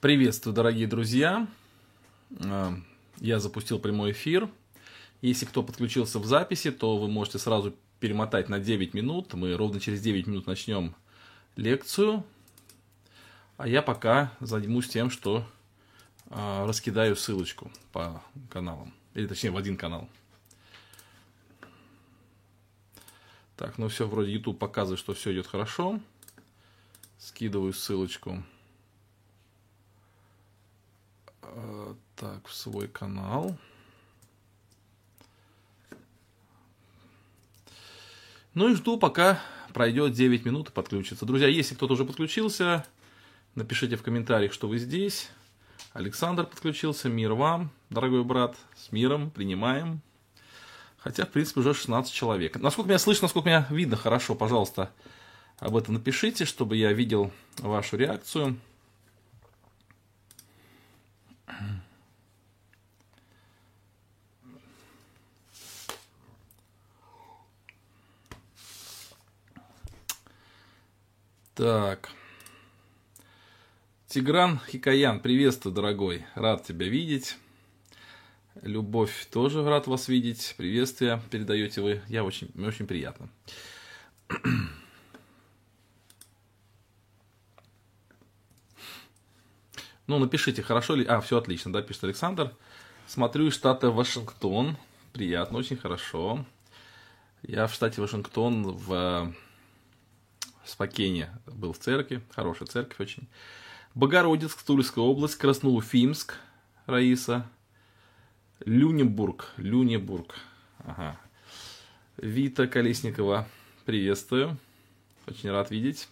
Приветствую, дорогие друзья. Э, я запустил прямой эфир. Если кто подключился в записи, то вы можете сразу перемотать на 9 минут. Мы ровно через 9 минут начнем лекцию. А я пока займусь тем, что э, раскидаю ссылочку по каналам. Или точнее в один канал. Так, ну все, вроде YouTube показывает, что все идет хорошо. Скидываю ссылочку. Э, так, в свой канал. Ну и жду, пока пройдет 9 минут и подключится. Друзья, если кто-то уже подключился, напишите в комментариях, что вы здесь. Александр подключился, мир вам, дорогой брат, с миром, принимаем. Хотя, в принципе, уже 16 человек. Насколько меня слышно, насколько меня видно хорошо, пожалуйста, об этом напишите, чтобы я видел вашу реакцию. Так. Тигран Хикаян, приветствую, дорогой. Рад тебя видеть. Любовь тоже рад вас видеть. Приветствия передаете вы. Я очень, мне очень приятно. Ну, напишите, хорошо ли... А, все отлично, да, пишет Александр. Смотрю из штата Вашингтон. Приятно, очень хорошо. Я в штате Вашингтон в Спокене был в церкви. Хорошая церковь очень. Богородицк, Тульская область. Красноуфимск, Раиса. Люнебург, Люнебург. Ага. Вита Колесникова, приветствую. Очень рад видеть.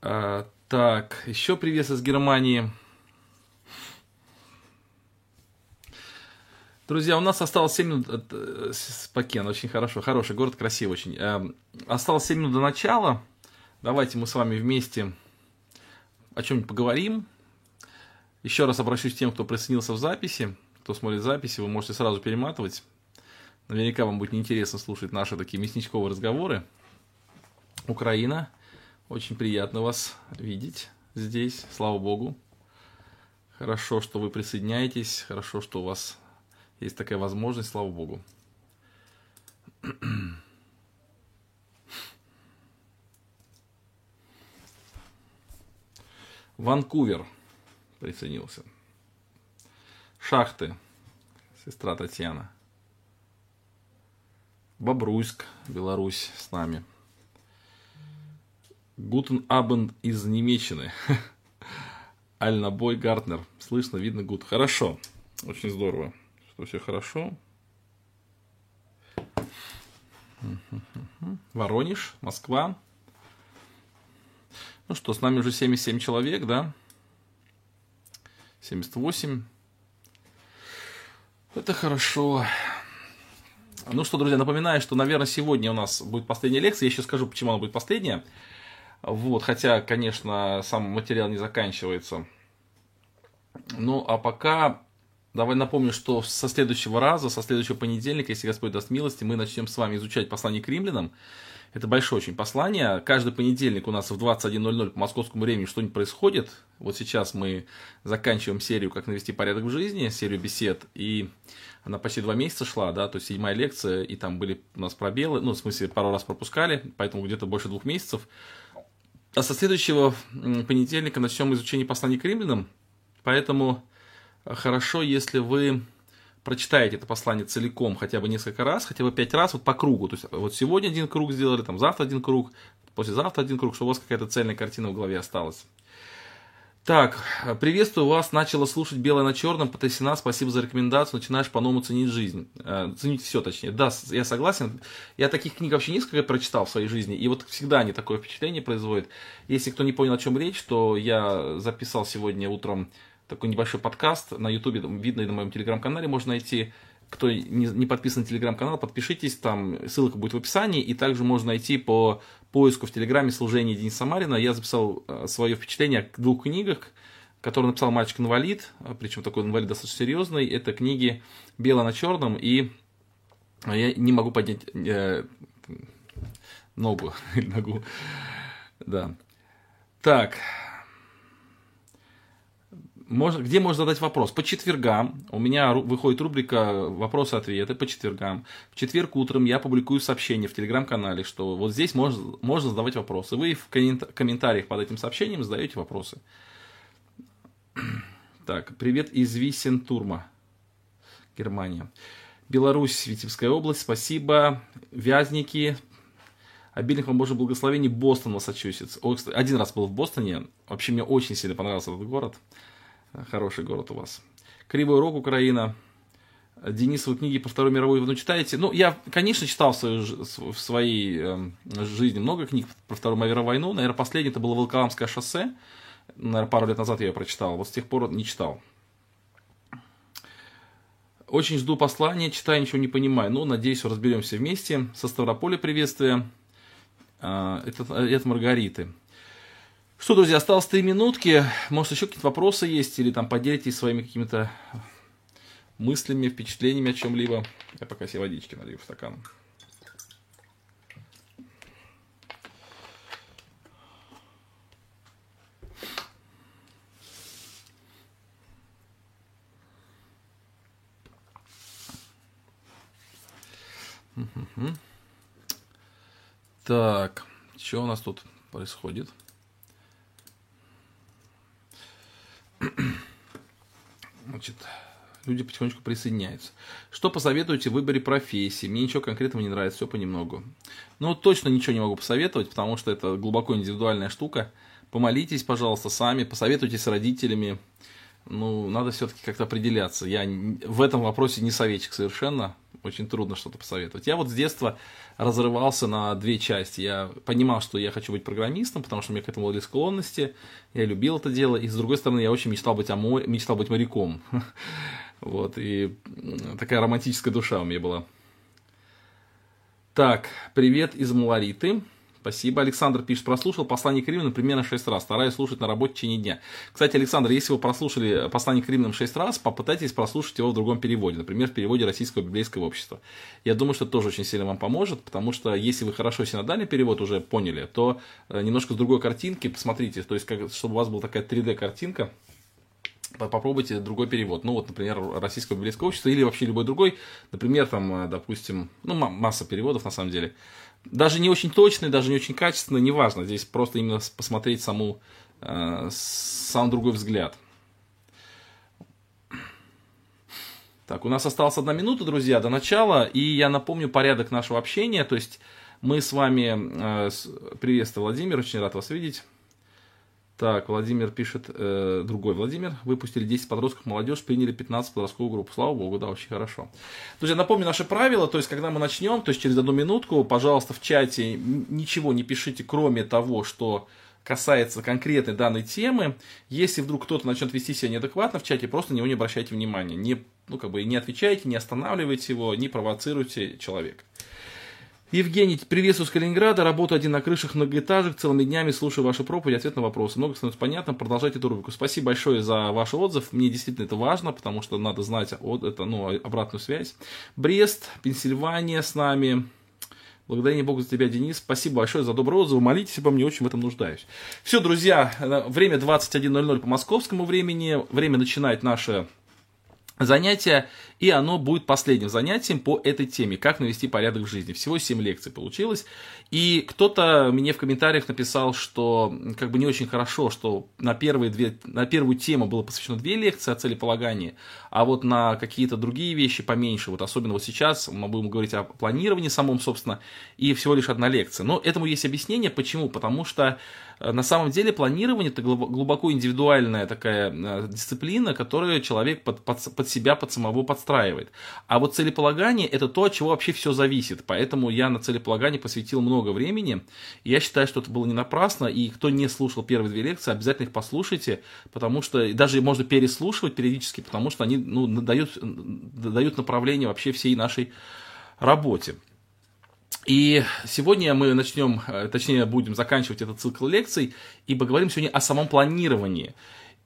А, так, еще привет из Германии. Друзья, у нас осталось 7 минут. Э, Спокен, очень хорошо. Хороший город, красивый очень. Эм, осталось 7 минут до начала. Давайте мы с вами вместе о чем-нибудь поговорим. Еще раз обращусь к тем, кто присоединился в записи. Кто смотрит записи, вы можете сразу перематывать. Наверняка вам будет неинтересно слушать наши такие мясничковые разговоры. Украина. Очень приятно вас видеть здесь, слава богу. Хорошо, что вы присоединяетесь, хорошо, что у вас есть такая возможность, слава богу. Ванкувер присоединился. Шахты, сестра Татьяна. Бобруйск, Беларусь с нами. Гутен Абен из Немеччины. Альнабой Гартнер. Слышно, видно, гуд. Хорошо. Очень здорово, что все хорошо. Воронеж, Москва. Ну что, с нами уже 77 человек, да? 78. Это хорошо. Ну что, друзья, напоминаю, что, наверное, сегодня у нас будет последняя лекция. Я еще скажу, почему она будет последняя. Вот, хотя, конечно, сам материал не заканчивается. Ну, а пока давай напомню, что со следующего раза, со следующего понедельника, если Господь даст милости, мы начнем с вами изучать послание к римлянам. Это большое очень послание. Каждый понедельник у нас в 21.00 по московскому времени что-нибудь происходит. Вот сейчас мы заканчиваем серию «Как навести порядок в жизни», серию бесед. И она почти два месяца шла, да, то есть седьмая лекция, и там были у нас пробелы, ну, в смысле, пару раз пропускали, поэтому где-то больше двух месяцев. А со следующего понедельника начнем изучение посланий к римлянам, поэтому хорошо, если вы прочитаете это послание целиком хотя бы несколько раз, хотя бы пять раз, вот по кругу. То есть вот сегодня один круг сделали, там завтра один круг, послезавтра один круг, чтобы у вас какая-то цельная картина в голове осталась. Так, приветствую вас, начала слушать «Белое на черном», потрясена, спасибо за рекомендацию, начинаешь по-новому ценить жизнь. Э, ценить все, точнее. Да, я согласен. Я таких книг вообще несколько прочитал в своей жизни, и вот всегда они такое впечатление производят. Если кто не понял, о чем речь, то я записал сегодня утром такой небольшой подкаст на ютубе, видно и на моем телеграм-канале можно найти. Кто не, подписан на телеграм-канал, подпишитесь, там ссылка будет в описании, и также можно найти по поиску в Телеграме служение Дениса Самарина. Я записал э, свое впечатление о двух книгах, которые написал мальчик-инвалид, э, причем такой инвалид достаточно серьезный. Это книги «Бело на черном» и э, я не могу поднять ногу, ногу, да. Так, можно, где можно задать вопрос? По четвергам у меня выходит рубрика «Вопросы-ответы» по четвергам. В четверг утром я публикую сообщение в телеграм-канале, что вот здесь можно, можно задавать вопросы. Вы в комментариях под этим сообщением задаете вопросы. Так, привет из Висентурма, Германия. Беларусь, Витебская область, спасибо. Вязники, обильных вам Божьих благословений, Бостон, Массачусетс. Один раз был в Бостоне, вообще мне очень сильно понравился этот город. Хороший город у вас. Кривой Рог, Украина. Денис, вы книги по Второй мировой войну читаете? Ну, я, конечно, читал в, свою, в своей э, жизни много книг про Вторую мировую войну. Наверное, последний это было Волколамское шоссе. Наверное, пару лет назад я ее прочитал. Вот с тех пор не читал. Очень жду послания, читаю, ничего не понимаю. Ну, надеюсь, разберемся вместе. Со Ставрополя приветствие. А, это, это Маргариты. Что, друзья, осталось три минутки. Может, еще какие-то вопросы есть, или там поделитесь своими какими-то мыслями, впечатлениями о чем-либо. Я пока себе водички налью в стакан. Так, что у нас тут происходит? Значит, люди потихонечку присоединяются. Что посоветуете в выборе профессии? Мне ничего конкретного не нравится, все понемногу. Ну, точно ничего не могу посоветовать, потому что это глубоко индивидуальная штука. Помолитесь, пожалуйста, сами, посоветуйтесь с родителями. Ну, надо все-таки как-то определяться. Я в этом вопросе не советчик совершенно очень трудно что-то посоветовать. Я вот с детства разрывался на две части. Я понимал, что я хочу быть программистом, потому что у меня к этому были склонности, я любил это дело, и с другой стороны, я очень мечтал быть, о море, мечтал быть моряком. Вот, и такая романтическая душа у меня была. Так, привет из Малариты. Спасибо. Александр пишет, прослушал послание к римлянам примерно 6 раз. Стараюсь слушать на работе в течение дня. Кстати, Александр, если вы прослушали послание к римлянам 6 раз, попытайтесь прослушать его в другом переводе. Например, в переводе Российского библейского общества. Я думаю, что это тоже очень сильно вам поможет, потому что если вы хорошо синодальный перевод уже поняли, то э, немножко с другой картинки посмотрите, то есть, как, чтобы у вас была такая 3D-картинка, попробуйте другой перевод. Ну, вот, например, Российского библейского общества или вообще любой другой. Например, там, э, допустим, ну, масса переводов на самом деле даже не очень точный, даже не очень качественный, неважно. Здесь просто именно посмотреть саму, э, сам другой взгляд. Так, у нас осталась одна минута, друзья, до начала, и я напомню порядок нашего общения. То есть мы с вами, э, приветствую, Владимир, очень рад вас видеть. Так, Владимир пишет, э, другой Владимир, выпустили 10 подростков, молодежь, приняли 15 подростковую группу. Слава богу, да, очень хорошо. Друзья, напомню наши правила, то есть, когда мы начнем, то есть, через одну минутку, пожалуйста, в чате ничего не пишите, кроме того, что касается конкретной данной темы. Если вдруг кто-то начнет вести себя неадекватно в чате, просто на него не обращайте внимания. Не, ну, как бы, не отвечайте, не останавливайте его, не провоцируйте человека. Евгений, приветствую с Калининграда. Работаю один на крышах многоэтажек. Целыми днями слушаю ваши проповеди, ответ на вопросы. Много становится понятно. Продолжайте эту рубрику. Спасибо большое за ваш отзыв. Мне действительно это важно, потому что надо знать вот это, ну, обратную связь. Брест, Пенсильвания с нами. Благодарение Богу за тебя, Денис. Спасибо большое за добрый отзыв. Молитесь обо мне, очень в этом нуждаюсь. Все, друзья, время 21.00 по московскому времени. Время начинать наше занятие, и оно будет последним занятием по этой теме, как навести порядок в жизни. Всего 7 лекций получилось, и кто-то мне в комментариях написал, что как бы не очень хорошо, что на, первые две, на первую тему было посвящено две лекции о целеполагании, а вот на какие-то другие вещи поменьше, вот особенно вот сейчас мы будем говорить о планировании самом, собственно, и всего лишь одна лекция. Но этому есть объяснение, почему? Потому что на самом деле планирование это глубоко индивидуальная такая э, дисциплина, которую человек под, под, под себя, под самого подстраивает. А вот целеполагание это то, от чего вообще все зависит. Поэтому я на целеполагание посвятил много времени. Я считаю, что это было не напрасно. И кто не слушал первые две лекции, обязательно их послушайте, потому что даже можно переслушивать периодически, потому что они ну, дают, дают направление вообще всей нашей работе. И сегодня мы начнем, э, точнее будем заканчивать этот цикл лекций и поговорим сегодня о самом планировании.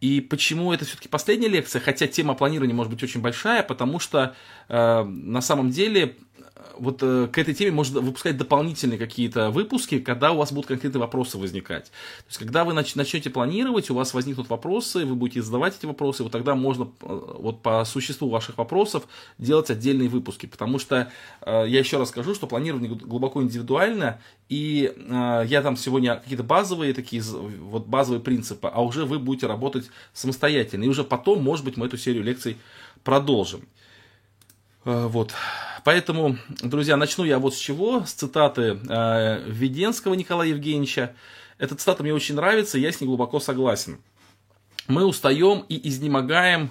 И почему это все-таки последняя лекция, хотя тема планирования может быть очень большая, потому что э, на самом деле вот э, к этой теме можно выпускать дополнительные какие-то выпуски, когда у вас будут конкретные вопросы возникать. То есть, когда вы нач- начнете планировать, у вас возникнут вопросы, вы будете задавать эти вопросы, вот тогда можно э, вот по существу ваших вопросов делать отдельные выпуски. Потому что э, я еще раз скажу, что планирование глубоко индивидуально, и э, я там сегодня какие-то базовые такие, вот базовые принципы, а уже вы будете работать самостоятельно. И уже потом, может быть, мы эту серию лекций продолжим. Э, вот. Поэтому, друзья, начну я вот с чего, с цитаты э, Веденского Николая Евгеньевича. Эта цитата мне очень нравится, я с ней глубоко согласен. Мы устаем и изнемогаем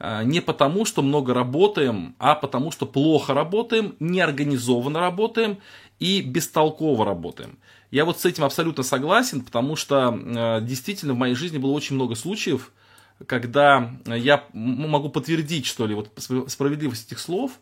э, не потому, что много работаем, а потому, что плохо работаем, неорганизованно работаем и бестолково работаем. Я вот с этим абсолютно согласен, потому что э, действительно в моей жизни было очень много случаев, когда я могу подтвердить, что ли, вот справедливость этих слов,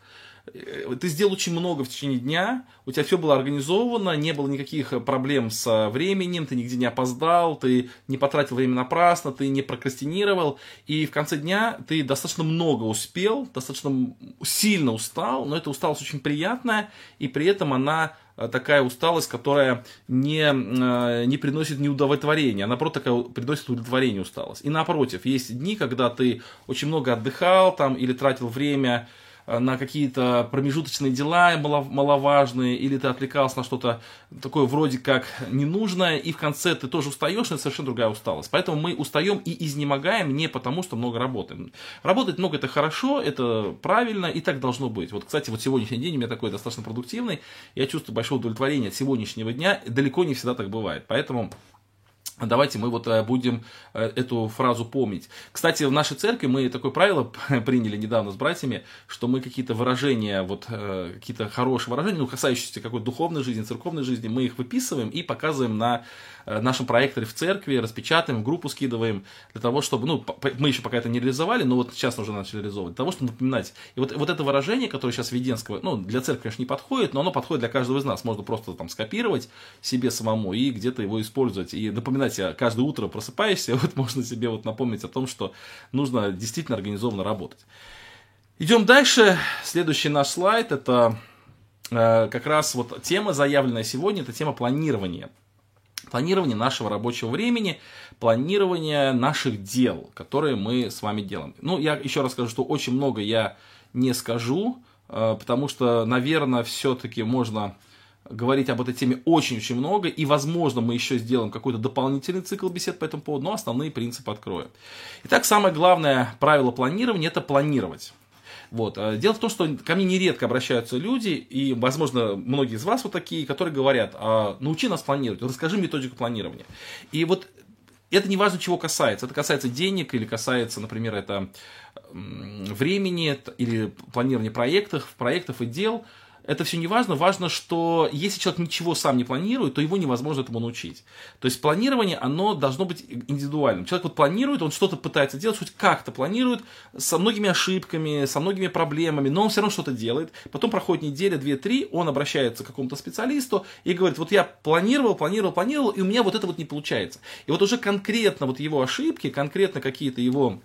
ты сделал очень много в течение дня, у тебя все было организовано, не было никаких проблем с временем, ты нигде не опоздал, ты не потратил время напрасно, ты не прокрастинировал, и в конце дня ты достаточно много успел, достаточно сильно устал, но эта усталость очень приятная, и при этом она э, такая усталость, которая не, э, не приносит неудовлетворения, она просто такая приносит удовлетворение усталость. И напротив, есть дни, когда ты очень много отдыхал там или тратил время Э, на какие-то промежуточные дела маловажные, или ты отвлекался на что-то такое вроде как ненужное, и в конце ты тоже устаешь, но это совершенно другая усталость. Поэтому мы устаем и изнемогаем не потому, что много работаем. Работать много это хорошо, это правильно, и так должно быть. Вот, кстати, вот сегодняшний день у меня такой достаточно продуктивный, я чувствую большое удовлетворение от сегодняшнего дня, далеко не всегда так бывает. Поэтому Давайте мы вот э, будем э, эту фразу помнить. Кстати, в нашей церкви мы такое правило приняли недавно с братьями, что мы какие-то выражения, вот э, какие-то хорошие выражения, ну, касающиеся какой-то духовной жизни, церковной жизни, мы их выписываем и показываем на нашем проекторе в церкви, распечатаем, в группу скидываем, для того, чтобы, ну, мы еще пока это не реализовали, но вот сейчас уже начали реализовывать, для того, чтобы напоминать. И вот, вот это выражение, которое сейчас Веденского, ну, для церкви, конечно, не подходит, но оно подходит для каждого из нас. Можно просто там скопировать себе самому и где-то его использовать, и напоминать кстати, каждое утро просыпаешься, вот можно себе вот напомнить о том, что нужно действительно организованно работать. Идем дальше. Следующий наш слайд это э, как раз вот тема, заявленная сегодня, это тема планирования. Планирование нашего рабочего времени, планирование наших дел, которые мы с вами делаем. Ну, я еще раз скажу, что очень много я не скажу, э, потому что, наверное, все-таки можно говорить об этой теме очень-очень много, и, возможно, мы еще сделаем какой-то дополнительный цикл бесед по этому поводу, но основные принципы откроем. Итак, самое главное правило планирования – это планировать. Вот. А дело в том, что ко мне нередко обращаются люди, и, возможно, многие из вас вот такие, которые говорят, а, научи нас планировать, расскажи методику планирования. И вот это не важно, чего касается. Это касается денег или касается, например, это времени или планирования проектов, проектов и дел – это все не важно. Важно, что если человек ничего сам не планирует, то его невозможно этому научить. То есть планирование, оно должно быть индивидуальным. Человек вот планирует, он что-то пытается делать, хоть как-то планирует, со многими ошибками, со многими проблемами, но он все равно что-то делает. Потом проходит неделя, две, три, он обращается к какому-то специалисту и говорит, вот я планировал, планировал, планировал, и у меня вот это вот не получается. И вот уже конкретно вот его ошибки, конкретно какие-то его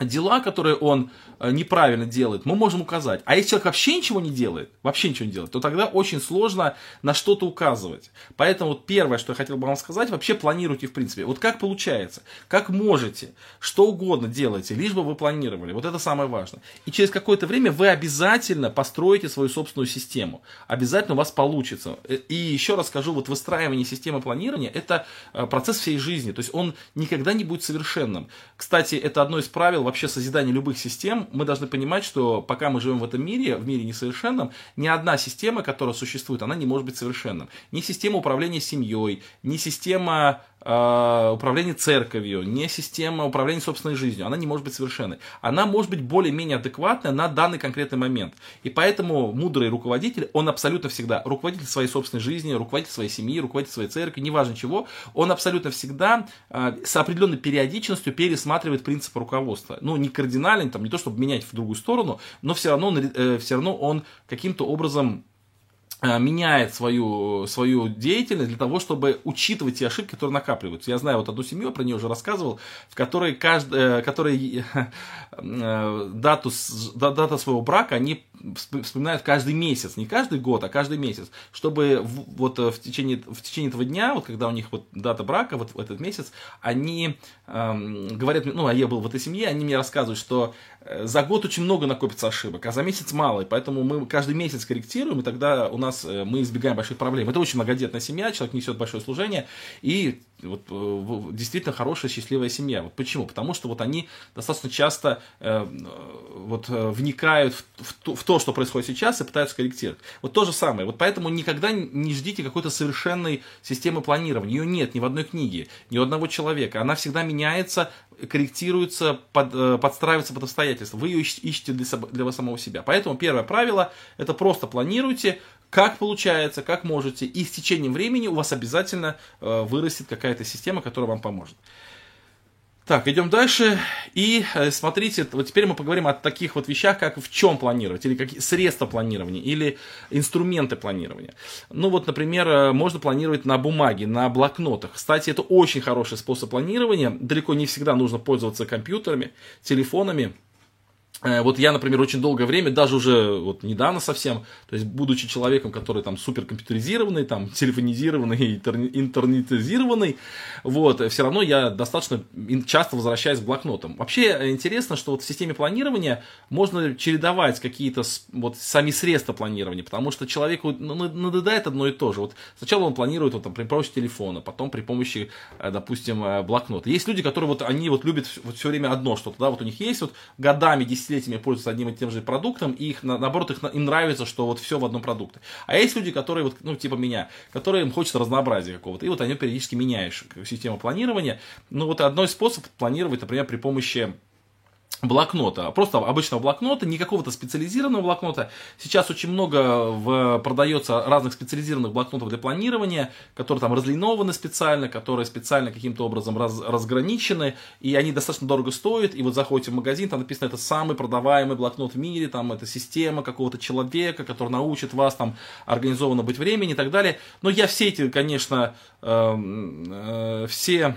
дела, которые он э, неправильно делает, мы можем указать. А если человек вообще ничего не делает, вообще ничего не делает, то тогда очень сложно на что-то указывать. Поэтому вот первое, что я хотел бы вам сказать, вообще планируйте в принципе. Вот как получается, как можете, что угодно делайте, лишь бы вы планировали. Вот это самое важное. И через какое-то время вы обязательно построите свою собственную систему. Обязательно у вас получится. Э, и еще раз скажу, вот выстраивание системы планирования – это э, процесс всей жизни. То есть он никогда не будет совершенным. Кстати, это одно из правил вообще созидания любых систем, мы должны понимать, что пока мы живем в этом мире, в мире несовершенном, ни одна система, которая существует, она не может быть совершенным. Ни система управления семьей, ни система э, управления церковью, ни система управления собственной жизнью, она не может быть совершенной. Она может быть более-менее адекватная на данный конкретный момент. И поэтому мудрый руководитель, он абсолютно всегда руководитель своей собственной жизни, руководитель своей семьи, руководитель своей церкви, неважно чего, он абсолютно всегда э, с определенной периодичностью пересматривает принципы руководства просто, ну, не кардинально, там, не то, чтобы менять в другую сторону, но все равно, э, все равно он каким-то образом Э, меняет свою, свою деятельность для того, чтобы учитывать те ошибки, которые накапливаются. Я знаю вот одну семью, про нее уже рассказывал, в которой, каждый, которой э, дату, дату своего брака они вспоминают каждый месяц, не каждый год, а каждый месяц, чтобы вот в течение, в течение этого дня, вот когда у них вот дата брака, вот этот месяц, они эм, говорят, ну, а я был в этой семье, они мне рассказывают, что э, за год очень много накопится ошибок, а за месяц мало, и поэтому мы каждый месяц корректируем, и тогда у нас э, мы избегаем больших проблем. Это очень многодетная семья, человек несет большое служение, и вот, э, действительно хорошая, счастливая семья. Вот почему? Потому что вот они достаточно часто э, вот, э, вникают в, в, то, в то, что происходит сейчас, и пытаются корректировать. Вот то же самое. Вот поэтому никогда не ждите какой-то совершенной системы планирования. Ее нет ни в одной книге, ни у одного человека. Она всегда меняется, корректируется, под, э, подстраивается под обстоятельства. Вы ее ищете для, для самого себя. Поэтому первое правило – это просто планируйте, как получается, как можете, и с течением времени у вас обязательно э, вырастет какая-то система, которая вам поможет. Так, идем дальше. И э, смотрите, вот теперь мы поговорим о таких вот вещах, как в чем планировать, или какие средства планирования, или инструменты планирования. Ну вот, например, э, можно планировать на бумаге, на блокнотах. Кстати, это очень хороший способ планирования. Далеко не всегда нужно пользоваться компьютерами, телефонами. Э, вот я, например, очень долгое время, даже уже вот недавно совсем, то есть будучи человеком, который там суперкомпьютеризированный, там телефонизированный, интернетизированный, вот, все равно я достаточно часто возвращаюсь к блокнотам. Вообще э, интересно, что вот в системе планирования можно чередовать какие-то вот сами средства планирования, потому что человеку надоедает одно и то же. Вот сначала он планирует вот, там, при помощи телефона, потом при помощи, э, допустим, блокнота. Есть люди, которые вот они вот любят вот все время одно что-то, да, вот у них есть вот годами, десятилетиями десятилетиями пользуются одним и тем же продуктом, и их, наоборот, их, им нравится, что вот все в одном продукте. А есть люди, которые, вот, ну, типа меня, которые им хочется разнообразия какого-то, и вот они периодически меняешь систему планирования. Ну, вот одной способ планировать, например, при помощи блокнота, просто обычного блокнота, не какого-то специализированного блокнота. Сейчас очень много в, продается разных специализированных блокнотов для планирования, которые там разлинованы специально, которые специально каким-то образом раз, разграничены, и они достаточно дорого стоят, и вот заходите в магазин, там написано, это самый продаваемый блокнот в мире, там это система какого-то человека, который научит вас там организованно быть времени и так далее. Но я все эти, конечно, э, э, все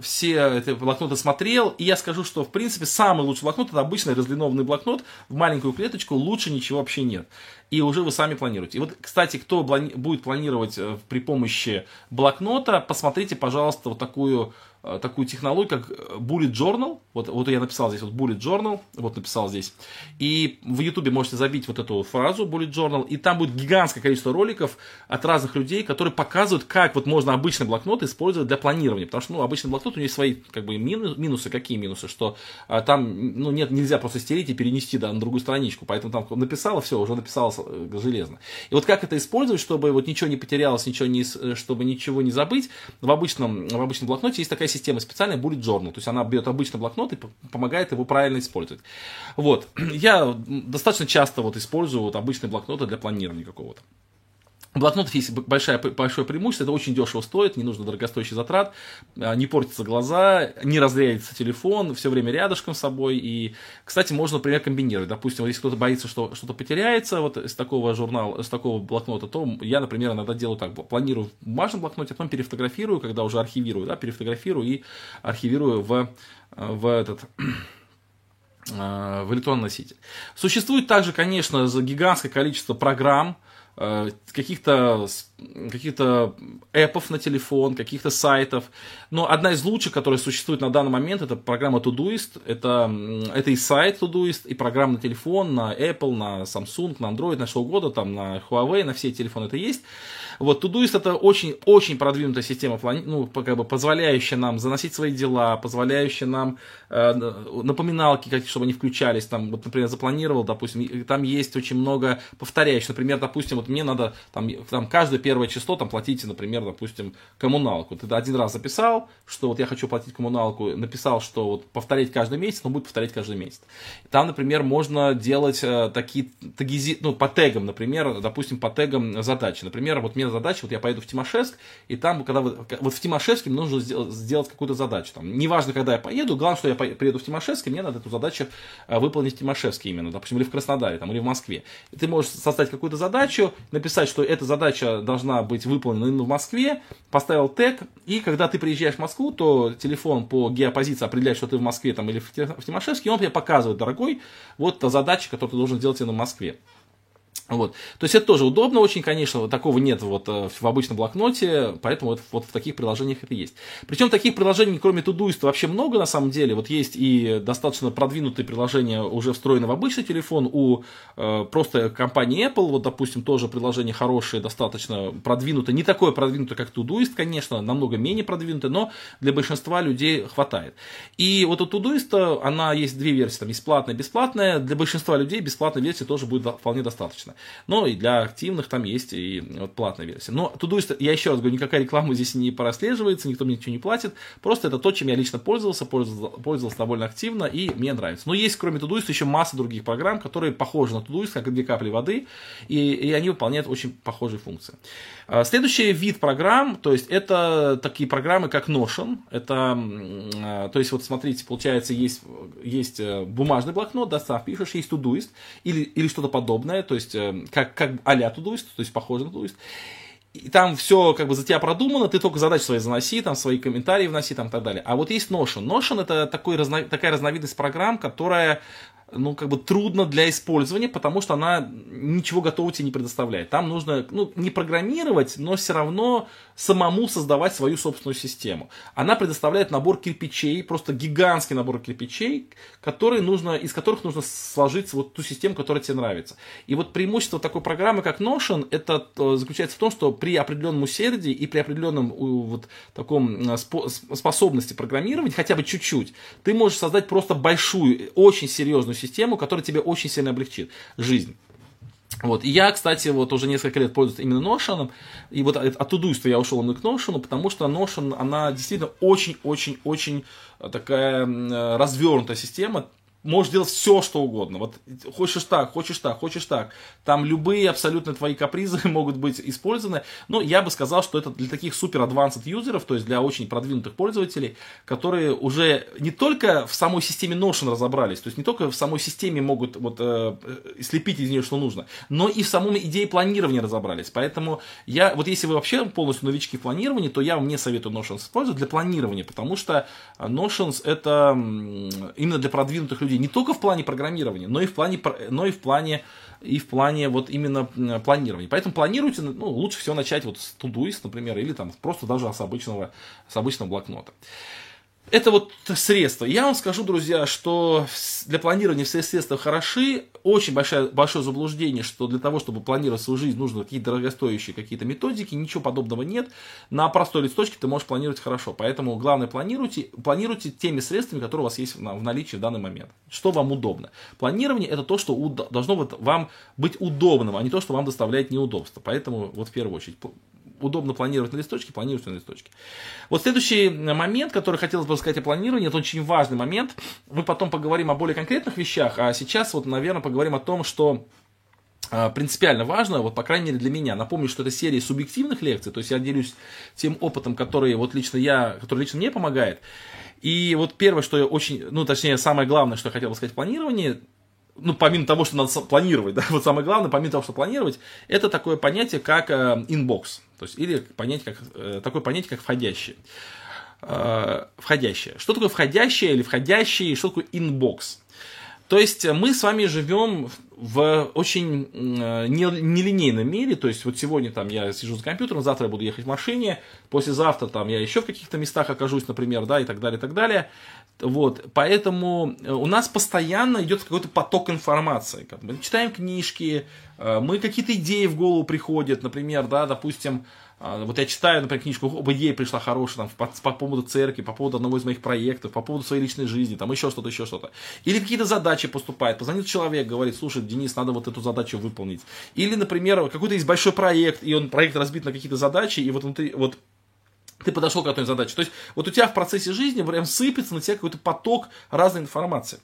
все эти блокноты смотрел, и я скажу, что, в принципе, самый лучший блокнот это обычный разлинованный блокнот в маленькую клеточку, лучше ничего вообще нет. И уже вы сами планируете. И вот, кстати, кто будет планировать э, при помощи блокнота, посмотрите, пожалуйста, вот такую такую технологию, как Bullet Journal. Вот, вот я написал здесь вот Bullet Journal, вот написал здесь. И в YouTube можете забить вот эту фразу Bullet Journal, и там будет гигантское количество роликов от разных людей, которые показывают, как вот можно обычный блокнот использовать для планирования. Потому что, ну, обычный блокнот, у него есть свои, как бы, минусы. Какие минусы? Что а, там, ну, нет, нельзя просто стереть и перенести да, на другую страничку. Поэтому там написала, все, уже написала э, железно. И вот как это использовать, чтобы вот ничего не потерялось, ничего не, э, чтобы ничего не забыть, в обычном, в обычном блокноте есть такая система специальная Bullet Journal. То есть она берет обычный блокнот и помогает его правильно использовать. Вот. Я достаточно часто вот использую вот обычные блокноты для планирования какого-то. Блокнотов есть большое, большое преимущество, это очень дешево стоит, не нужно дорогостоящий затрат, а, не портятся глаза, не разряется телефон, все время рядышком с собой. И, кстати, можно, например, комбинировать. Допустим, если кто-то боится, что что-то потеряется вот с такого журнала, с такого блокнота, то я, например, иногда делаю так, планирую в бумажном блокноте, а потом перефотографирую, когда уже архивирую, да, перефотографирую и архивирую в, в этот в электронный носитель. Существует также, конечно, гигантское количество программ, каких-то каких-то эпов на телефон, каких-то сайтов. Но одна из лучших, которая существует на данный момент, это программа Todoist. Это, это и сайт Todoist, и программа на телефон, на Apple, на Samsung, на Android, на что угодно, там, на Huawei, на все телефоны это есть. Вот Todoist это очень-очень продвинутая система, ну, как бы позволяющая нам заносить свои дела, позволяющая нам э, напоминалки, как, чтобы они включались, там, вот, например, запланировал, допустим, там есть очень много повторяющих, например, допустим, вот мне надо там, там каждое первое число там платить, например, допустим, коммуналку. Ты один раз записал, что вот я хочу платить коммуналку, написал, что вот повторять каждый месяц, но будет повторять каждый месяц. Там, например, можно делать э, такие тагизи, ну, по тегам, например, допустим, по тегам задачи. Например, вот мне задача, вот я поеду в Тимошевск, и там, когда вы, вот в Тимошевске мне нужно сделать, сделать какую-то задачу. Там, неважно, когда я поеду, главное, что я приеду в Тимошевск, и мне надо эту задачу э, выполнить в Тимошевске именно, допустим, или в Краснодаре, там, или в Москве. И ты можешь создать какую-то задачу, написать, что эта задача должна быть выполнена в Москве, поставил тег, и когда ты приезжаешь в Москву, то телефон по геопозиции определяет, что ты в Москве там, или в Тимошевске, и он тебе показывает, дорогой, вот та задача, которую ты должен сделать именно в Москве. Вот. То есть это тоже удобно очень, конечно, вот такого нет вот э, в обычном блокноте, поэтому вот, вот в таких приложениях это есть. Причем таких приложений, кроме Todoist, вообще много на самом деле. Вот есть и достаточно продвинутые приложения, уже встроены в обычный телефон у э, просто компании Apple, вот, допустим, тоже приложение хорошее, достаточно продвинутое, не такое продвинутое, как Todoist, конечно, намного менее продвинутое, но для большинства людей хватает. И вот у Todoist, она есть две версии, там есть платная, бесплатная, для большинства людей бесплатная версия тоже будет вполне достаточно. Но и для активных там есть и вот платная версия. Но Todoist, я еще раз говорю, никакая реклама здесь не прослеживается, никто мне ничего не платит. Просто это то, чем я лично пользовался, пользовался, пользовался довольно активно и мне нравится. Но есть, кроме Todoist, еще масса других программ, которые похожи на Todoist, как две капли воды, и, и они выполняют очень похожие функции. А, следующий вид программ, то есть это такие программы, как Notion. Это, а, то есть вот смотрите, получается, есть, есть э, бумажный блокнот, да, сам пишешь, есть Todoist или, или что-то подобное, то есть э, как, как а-ля Todoist, то есть похоже на Todoist. И там все как бы за тебя продумано, ты только задачи свои заноси, там свои комментарии вноси, там и так далее. А вот есть Notion. Notion это такой, такая разновидность программ, которая ну, как бы трудно для использования, потому что она ничего готового тебе не предоставляет. Там нужно, ну, не программировать, но все равно самому создавать свою собственную систему. Она предоставляет набор кирпичей, просто гигантский набор кирпичей, которые нужно, из которых нужно сложить вот ту систему, которая тебе нравится. И вот преимущество такой программы, как Notion, это э, заключается в том, что при определенном усердии и при определенном вот таком э, способности программировать, хотя бы чуть-чуть, ты можешь создать просто большую, очень серьезную систему, которая тебе очень сильно облегчит жизнь. Вот. И я, кстати, вот уже несколько лет пользуюсь именно Notion, и вот от, Todoist я ушел именно к Notion, потому что Notion, она действительно очень-очень-очень такая развернутая система, можешь делать все, что угодно. Вот хочешь так, хочешь так, хочешь так. Там любые абсолютно твои капризы могут быть использованы. Но я бы сказал, что это для таких супер advanced юзеров, то есть для очень продвинутых пользователей, которые уже не только в самой системе Notion разобрались, то есть не только в самой системе могут вот, э, слепить из нее, что нужно, но и в самом идее планирования разобрались. Поэтому я, вот если вы вообще полностью новички в планировании, то я вам не советую Notion использовать для планирования, потому что Notion это именно для продвинутых людей не только в плане программирования, но и в плане, но и в плане и в плане вот именно планирования. Поэтому планируйте, ну, лучше всего начать вот с Todoist, например, или там просто даже с обычного, с обычного блокнота. Это вот средства. Я вам скажу, друзья, что для планирования все средства хороши. Очень большое, большое заблуждение, что для того, чтобы планировать свою жизнь, нужны какие-то дорогостоящие какие-то методики. Ничего подобного нет. На простой листочке ты можешь планировать хорошо. Поэтому главное планируйте, планируйте теми средствами, которые у вас есть в наличии в данный момент. Что вам удобно. Планирование это то, что должно вот вам быть удобным, а не то, что вам доставляет неудобства. Поэтому вот в первую очередь удобно планировать на листочке, планируйте на листочке. Вот следующий момент, который хотелось бы сказать о планировании, это очень важный момент. Мы потом поговорим о более конкретных вещах, а сейчас вот, наверное, поговорим о том, что а, принципиально важно, вот по крайней мере для меня. Напомню, что это серия субъективных лекций, то есть я делюсь тем опытом, который вот лично я, который лично мне помогает. И вот первое, что я очень, ну точнее самое главное, что я хотел бы сказать в планировании, ну, помимо того, что надо планировать, да, вот самое главное, помимо того, что планировать, это такое понятие, как э, inbox, то есть, или понятие, как, э, такое понятие, как входящее. Э, входящее. Что такое входящее или входящий, что такое inbox? То есть мы с вами живем в очень нелинейном мире, то есть вот сегодня там я сижу за компьютером, завтра я буду ехать в машине, послезавтра там я еще в каких-то местах окажусь, например, да, и так далее, и так далее. Вот, поэтому э, у нас постоянно идет какой-то поток информации. Мы читаем книжки, э, мы какие-то идеи в голову приходят, например, да, допустим, э, вот я читаю, например, книжку, об идее пришла хорошая, там, по, по поводу церкви, по поводу одного из моих проектов, по поводу своей личной жизни, там, еще что-то, еще что-то. Или какие-то задачи поступают, позвонит человек, говорит, слушай, Денис, надо вот эту задачу выполнить. Или, например, какой-то есть большой проект, и он, проект разбит на какие-то задачи, и вот внутри, вот ты подошел к этой задаче. То есть вот у тебя в процессе жизни прям сыпется на тебя какой-то поток разной информации.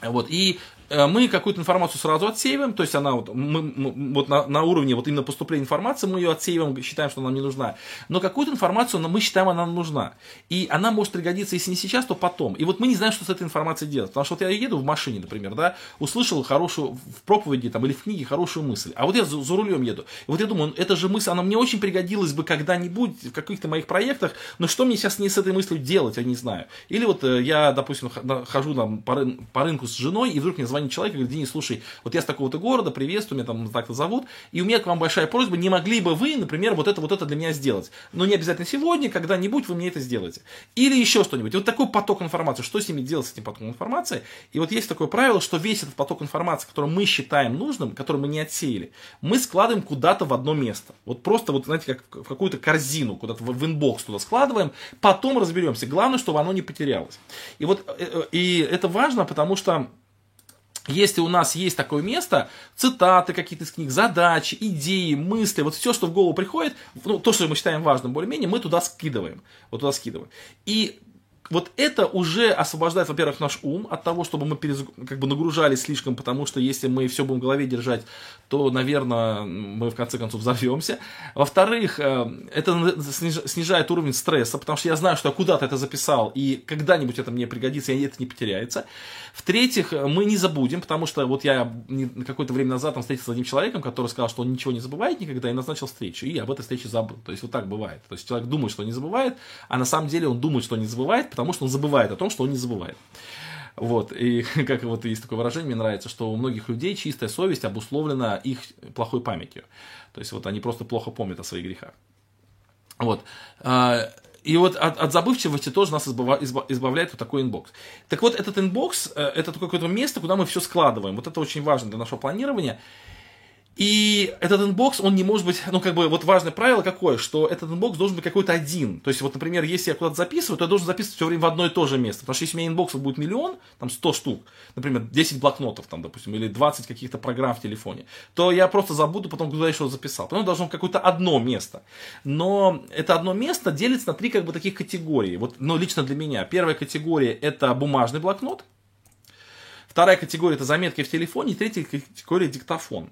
Вот. И мы какую-то информацию сразу отсеиваем, то есть она вот, мы, мы, вот на, на уровне вот именно поступления информации мы ее отсеиваем, считаем, что она не нужна. Но какую-то информацию мы считаем, она нам нужна. И она может пригодиться, если не сейчас, то потом. И вот мы не знаем, что с этой информацией делать. Потому что вот я еду в машине, например, да, услышал хорошую в проповеди там, или в книге хорошую мысль. А вот я за, за рулем еду. И вот я думаю, эта же мысль, она мне очень пригодилась бы когда-нибудь в каких-то моих проектах, но что мне сейчас не с этой мыслью делать, я не знаю. Или вот э, я, допустим, хожу там по, рын, по рынку с женой, и вдруг мне звонит человек и говорит, Денис, слушай, вот я с такого-то города, приветствую, меня там так-то зовут, и у меня к вам большая просьба, не могли бы вы, например, вот это, вот это для меня сделать. Но не обязательно сегодня, когда-нибудь вы мне это сделаете. Или еще что-нибудь. И вот такой поток информации, что с ними делать, с этим потоком информации. И вот есть такое правило, что весь этот поток информации, который мы считаем нужным, который мы не отсеяли, мы складываем куда-то в одно место. Вот просто, вот знаете, как в какую-то корзину, куда-то в inbox туда складываем, потом разберемся. Главное, чтобы оно не потерялось. И вот э, э, и это важно, потому что если у нас есть такое место, цитаты какие-то из книг, задачи, идеи, мысли, вот все, что в голову приходит, ну, то, что мы считаем важным более-менее, мы туда скидываем. Вот туда скидываем. И вот это уже освобождает, во-первых, наш ум от того, чтобы мы перез... как бы нагружались слишком, потому что если мы все будем в голове держать, то, наверное, мы в конце концов взорвемся. Во-вторых, э, это снижает уровень стресса, потому что я знаю, что я куда-то это записал, и когда-нибудь это мне пригодится, и это не потеряется. В-третьих, мы не забудем, потому что вот я какое-то время назад там встретился с одним человеком, который сказал, что он ничего не забывает никогда, и назначил встречу, и об этой встрече забыл. То есть вот так бывает. То есть человек думает, что не забывает, а на самом деле он думает, что не забывает, потому что он забывает о том, что он не забывает. Вот, и как вот есть такое выражение, мне нравится, что у многих людей чистая совесть обусловлена их плохой памятью. То есть вот они просто плохо помнят о своих грехах. Вот. А, и вот от, от забывчивости тоже нас избавляет вот такой inbox. Так вот, этот inbox, э, это какое-то место, куда мы все складываем. Вот это очень важно для нашего планирования. И этот inbox, он не может быть, ну, как бы, вот важное правило какое, что этот inbox должен быть какой-то один. То есть, вот, например, если я куда-то записываю, то я должен записывать все время в одно и то же место. Потому что если у меня inbox ов будет миллион, там 100 штук, например, 10 блокнотов, там, допустим, или 20 каких-то программ в телефоне, то я просто забуду потом, куда еще записал. Поэтому должно быть какое-то одно место. Но это одно место делится на три, как бы, таких категории. Вот, ну, лично для меня. Первая категория – это бумажный блокнот. Вторая категория – это заметки в телефоне. И третья категория – диктофон.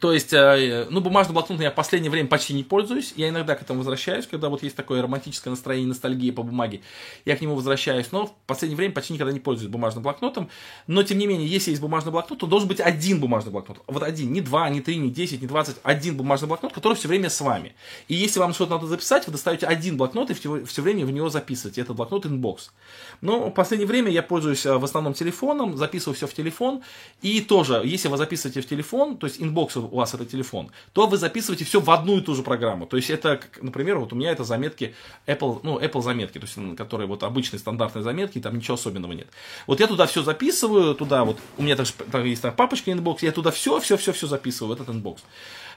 То есть, э, ну, бумажным блокнотом я в последнее время почти не пользуюсь. Я иногда к этому возвращаюсь, когда вот есть такое романтическое настроение, ностальгия по бумаге. Я к нему возвращаюсь. Но в последнее время почти никогда не пользуюсь бумажным блокнотом. Но, тем не менее, если есть бумажный блокнот, то должен быть один бумажный блокнот. Вот один. Не два, не три, не десять, не двадцать. Один бумажный блокнот, который все время с вами. И если вам что-то надо записать, вы достаете один блокнот и все время в него записываете. Это блокнот inbox. Но в последнее время я пользуюсь э, в основном телефоном, записываю все в телефон. И тоже, если вы записываете в телефон, то есть inbox у вас это телефон, то вы записываете все в одну и ту же программу. То есть это, например, вот у меня это заметки Apple, ну, Apple заметки, то есть которые вот обычные стандартные заметки, там ничего особенного нет. Вот я туда все записываю, туда вот, у меня также там есть там папочка inbox, я туда все, все, все, все записываю в этот inbox.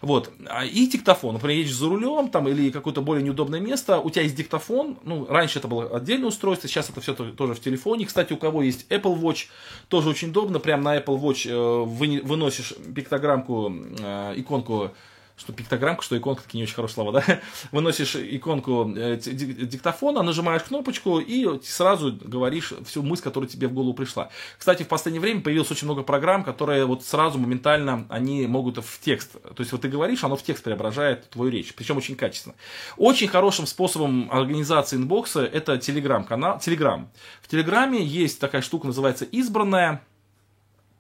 Вот. А, и диктофон. Например, едешь за рулем там, или какое-то более неудобное место, у тебя есть диктофон. Ну, раньше это было отдельное устройство, сейчас это все тоже в телефоне. Кстати, у кого есть Apple Watch, тоже очень удобно. Прям на Apple Watch э, выносишь пиктограммку, э, иконку что пиктограммка, что иконка, такие не очень хорошие слова, да? Выносишь иконку э, диктофона, нажимаешь кнопочку и сразу говоришь всю мысль, которая тебе в голову пришла. Кстати, в последнее время появилось очень много программ, которые вот сразу моментально, они могут в текст. То есть вот ты говоришь, оно в текст преображает твою речь, причем очень качественно. Очень хорошим способом организации инбокса это телеграм-канал, телеграм. В телеграме есть такая штука, называется избранное.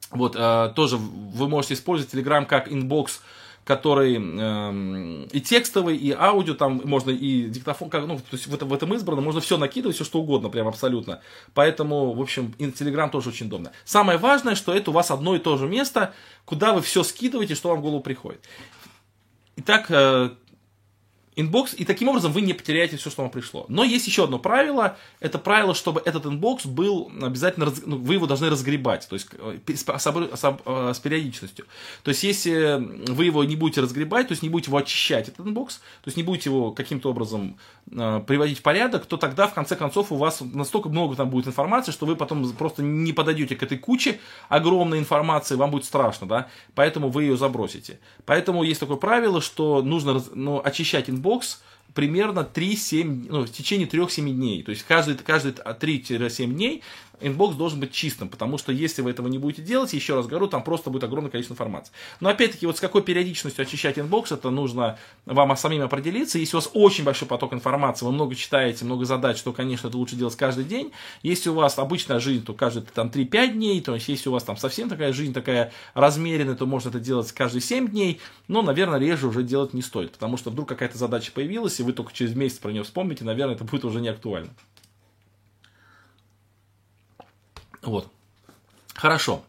Вот, э, тоже вы можете использовать телеграм как inbox который э, и текстовый, и аудио, там можно и диктофон, как, ну, то есть в этом, в этом избранном, можно все накидывать, все что угодно, прям абсолютно. Поэтому, в общем, и Telegram тоже очень удобно. Самое важное, что это у вас одно и то же место, куда вы все скидываете, что вам в голову приходит. Итак, э, inbox, и таким образом вы не потеряете все, что вам пришло. Но есть еще одно правило, это правило, чтобы этот inbox был обязательно, ну, вы его должны разгребать, то есть э, с, с, э, с периодичностью. То есть если вы его не будете разгребать, то есть не будете его очищать, этот inbox, то есть не будете его каким-то образом э, приводить в порядок, то тогда в конце концов у вас настолько много там будет информации, что вы потом просто не подойдете к этой куче огромной информации, вам будет страшно, да, поэтому вы ее забросите. Поэтому есть такое правило, что нужно ну, очищать inbox, inbox примерно 3-7, ну, в течение 3-7 дней. То есть каждые, каждые 3-7 дней inbox должен быть чистым, потому что если вы этого не будете делать, еще раз говорю, там просто будет огромное количество информации. Но опять-таки, вот с какой периодичностью очищать inbox, это нужно вам самим определиться. Если у вас очень большой поток информации, вы много читаете, много задач, то, конечно, это лучше делать каждый день. Если у вас обычная жизнь, то каждые там 3-5 дней, то есть если у вас там совсем такая жизнь такая размеренная, то можно это делать каждые 7 дней, но, наверное, реже уже делать не стоит, потому что вдруг какая-то задача появилась, и вы только через месяц про нее вспомните, наверное, это будет уже не актуально. Вот. Хорошо.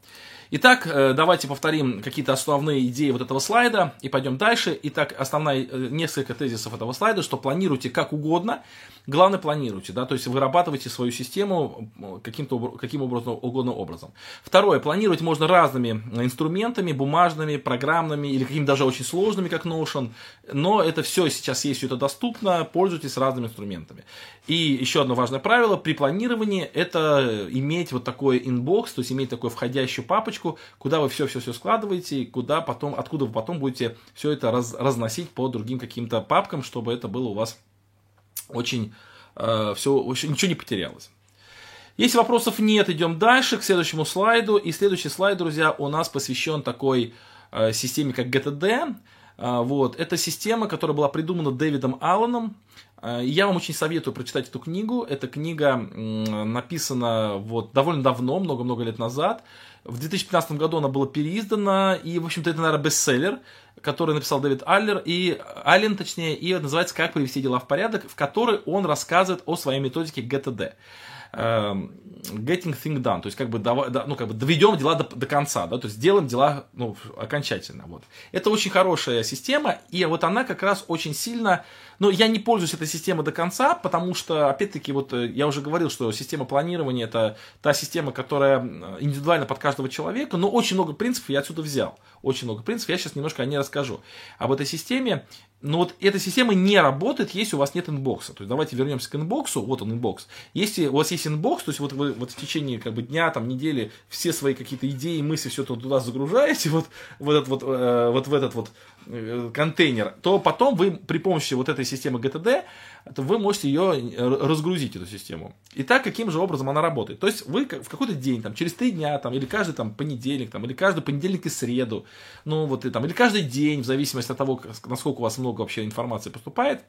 Итак, э, давайте повторим какие-то основные идеи вот этого слайда и пойдем дальше. Итак, основная э, несколько тезисов этого слайда, что планируйте как угодно, Главное, планируйте, да, то есть вырабатывайте свою систему каким-то каким образом, угодно образом. Второе, планировать можно разными инструментами, бумажными, программными или какими-то даже очень сложными, как Notion, но это все сейчас есть, все это доступно, пользуйтесь разными инструментами. И еще одно важное правило при планировании это иметь вот такой inbox, то есть иметь такую входящую папочку, куда вы все-все-все складываете, куда потом, откуда вы потом будете все это раз, разносить по другим каким-то папкам, чтобы это было у вас очень э, все, ничего не потерялось. Если вопросов нет, идем дальше к следующему слайду. И следующий слайд, друзья, у нас посвящен такой э, системе, как GTD. Э, вот. Это система, которая была придумана Дэвидом Алланом. Э, я вам очень советую прочитать эту книгу. Эта книга написана вот, довольно давно, много-много лет назад. В 2015 году она была переиздана, и, в общем-то, это, наверное, бестселлер который написал Дэвид Аллер, и Аллен, точнее, и называется «Как привести дела в порядок», в которой он рассказывает о своей методике GTD. Эм, getting thing done, то есть как бы, ну, как бы доведем дела до, до конца, да, то есть делаем дела ну, окончательно. Вот. Это очень хорошая система, и вот она как раз очень сильно но я не пользуюсь этой системой до конца, потому что, опять-таки, вот э, я уже говорил, что система планирования это та система, которая индивидуальна под каждого человека, но очень много принципов я отсюда взял. Очень много принципов, я сейчас немножко о ней расскажу. Об этой системе, но вот эта система не работает, если у вас нет inbox а. То есть давайте вернемся к inbox у. Вот он inbox. Если у вас есть inbox, то есть вот вы вот в течение как бы дня, там, недели все свои какие-то идеи, мысли, все это туда загружаете, вот, в этот вот, э, вот в этот вот контейнер, то потом вы при помощи вот этой системы GTD вы можете ее э, разгрузить, эту систему. И так, каким же образом она работает. То есть вы в какой-то день, там, через три дня, там, или каждый там, понедельник, там, или каждый понедельник и среду, ну вот, и, там, или каждый день, в зависимости от того, насколько у вас много вообще информации поступает,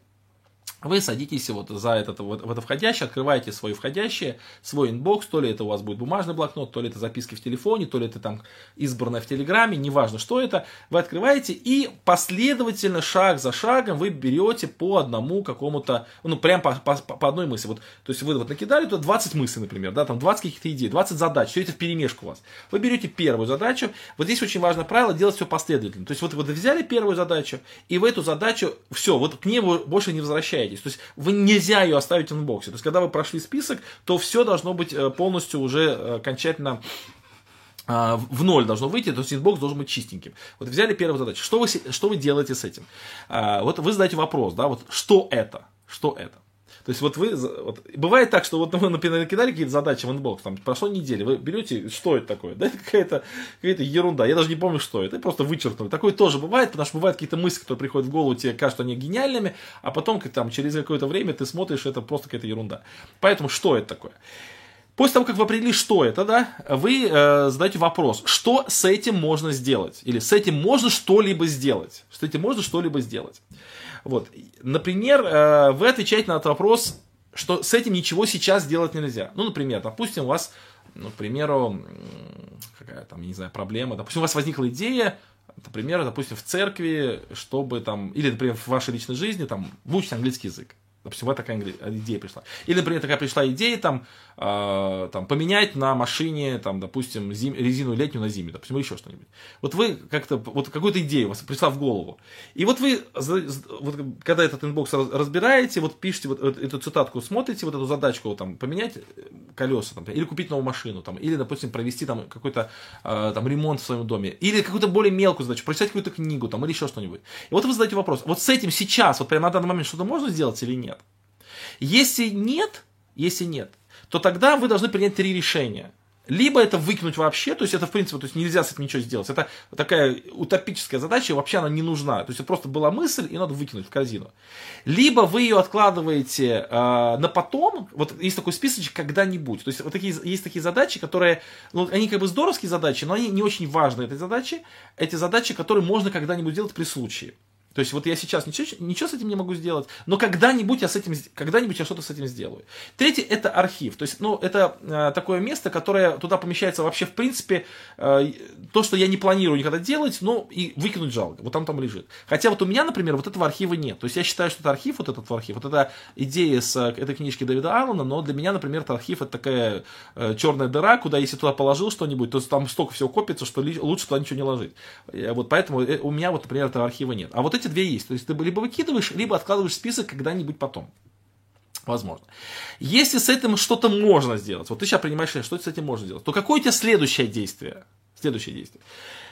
вы садитесь вот за этот, вот, в это входящее, открываете свой входящее, свой inbox, то ли это у вас будет бумажный блокнот, то ли это записки в телефоне, то ли это там избранное в Телеграме, неважно, что это, вы открываете и последовательно, шаг за шагом, вы берете по одному какому-то, ну, прям по, по, по одной мысли. Вот, то есть вы вот накидали туда 20 мыслей, например, да, там 20 каких-то идей, 20 задач, все это в перемешку у вас. Вы берете первую задачу, вот здесь очень важное правило делать все последовательно. То есть вот вы взяли первую задачу, и в эту задачу, все, вот к ней вы больше не возвращаетесь возвращаетесь. То есть вы нельзя ее оставить в инбоксе. То есть когда вы прошли список, то все должно быть э, полностью уже э, окончательно а, в ноль должно выйти, то есть inbox должен быть чистеньким. Вот взяли первую задачу. Что вы, что вы делаете с этим? А, вот вы задаете вопрос, да, вот что это? Что это? То есть вот вы, вот, бывает так, что вот вы накидали какие-то задачи в inbox, там прошло неделя, вы берете, что это такое? Да, какая-то какая ерунда, я даже не помню, что это, и просто вычеркнули. Такое тоже бывает, потому что бывают какие-то мысли, которые приходят в голову, тебе кажутся они гениальными, а потом как, там, через какое-то время ты смотришь, это просто какая-то ерунда. Поэтому что это такое? После того, как вы определили, что это, да, вы э, задаете вопрос, что с этим можно сделать? Или с этим можно что-либо сделать? С этим можно что-либо сделать? Вот. Например, э, вы отвечаете на этот вопрос, что с этим ничего сейчас делать нельзя. Ну, например, допустим, у вас, ну, к примеру, какая там, я не знаю, проблема. Допустим, у вас возникла идея, например, допустим, в церкви, чтобы там, или, например, в вашей личной жизни, там, выучить английский язык. Допустим, вот такая идея пришла. Или, например, такая пришла идея там, э, там поменять на машине, там, допустим, зим, резину летнюю на зимнюю, допустим, или еще что-нибудь. Вот вы как-то, вот какую-то идею у вас пришла в голову. И вот вы, вот, когда этот inbox разбираете, вот пишете вот эту цитатку, смотрите вот эту задачку, вот, там, поменять колеса, там, или купить новую машину, там, или, допустим, провести там какой-то э, там ремонт в своем доме, или какую-то более мелкую задачу, прочитать какую-то книгу, там, или еще что-нибудь. И вот вы задаете вопрос, вот с этим сейчас, вот прямо на данный момент что-то можно сделать или нет? Если нет, если нет, то тогда вы должны принять три решения. либо это выкинуть вообще, то есть это в принципе, то есть нельзя с этим ничего сделать. Это такая утопическая задача, вообще она не нужна. То есть это просто была мысль, и надо выкинуть в корзину. Либо вы ее откладываете э, на потом, вот есть такой списочек когда-нибудь. То есть вот такие, есть такие задачи, которые, ну, они как бы здоровские задачи, но они не очень важны, эти задачи. Эти задачи, которые можно когда-нибудь сделать при случае. То есть вот я сейчас ничего, ничего с этим не могу сделать, но когда-нибудь я с этим, когда-нибудь я что-то с этим сделаю. Третье это архив. То есть, ну, это э, такое место, которое туда помещается вообще в принципе э, то, что я не планирую никогда делать, но и выкинуть жалко. Вот там там лежит. Хотя вот у меня, например, вот этого архива нет. То есть я считаю, что это архив, вот этот архив, вот это идея с э, этой книжки Дэвида Аллена, но для меня, например, это архив это такая э, черная дыра, куда если туда положил что-нибудь, то там столько всего копится, что лучше туда ничего не ложить. Вот поэтому э, у меня вот, например, этого архива нет. А вот эти эти две есть. То есть ты либо выкидываешь, либо откладываешь список когда-нибудь потом. Возможно. Если с этим что-то можно сделать, вот ты сейчас принимаешь решение, что с этим можно сделать, то какое у тебя следующее действие? Следующее действие.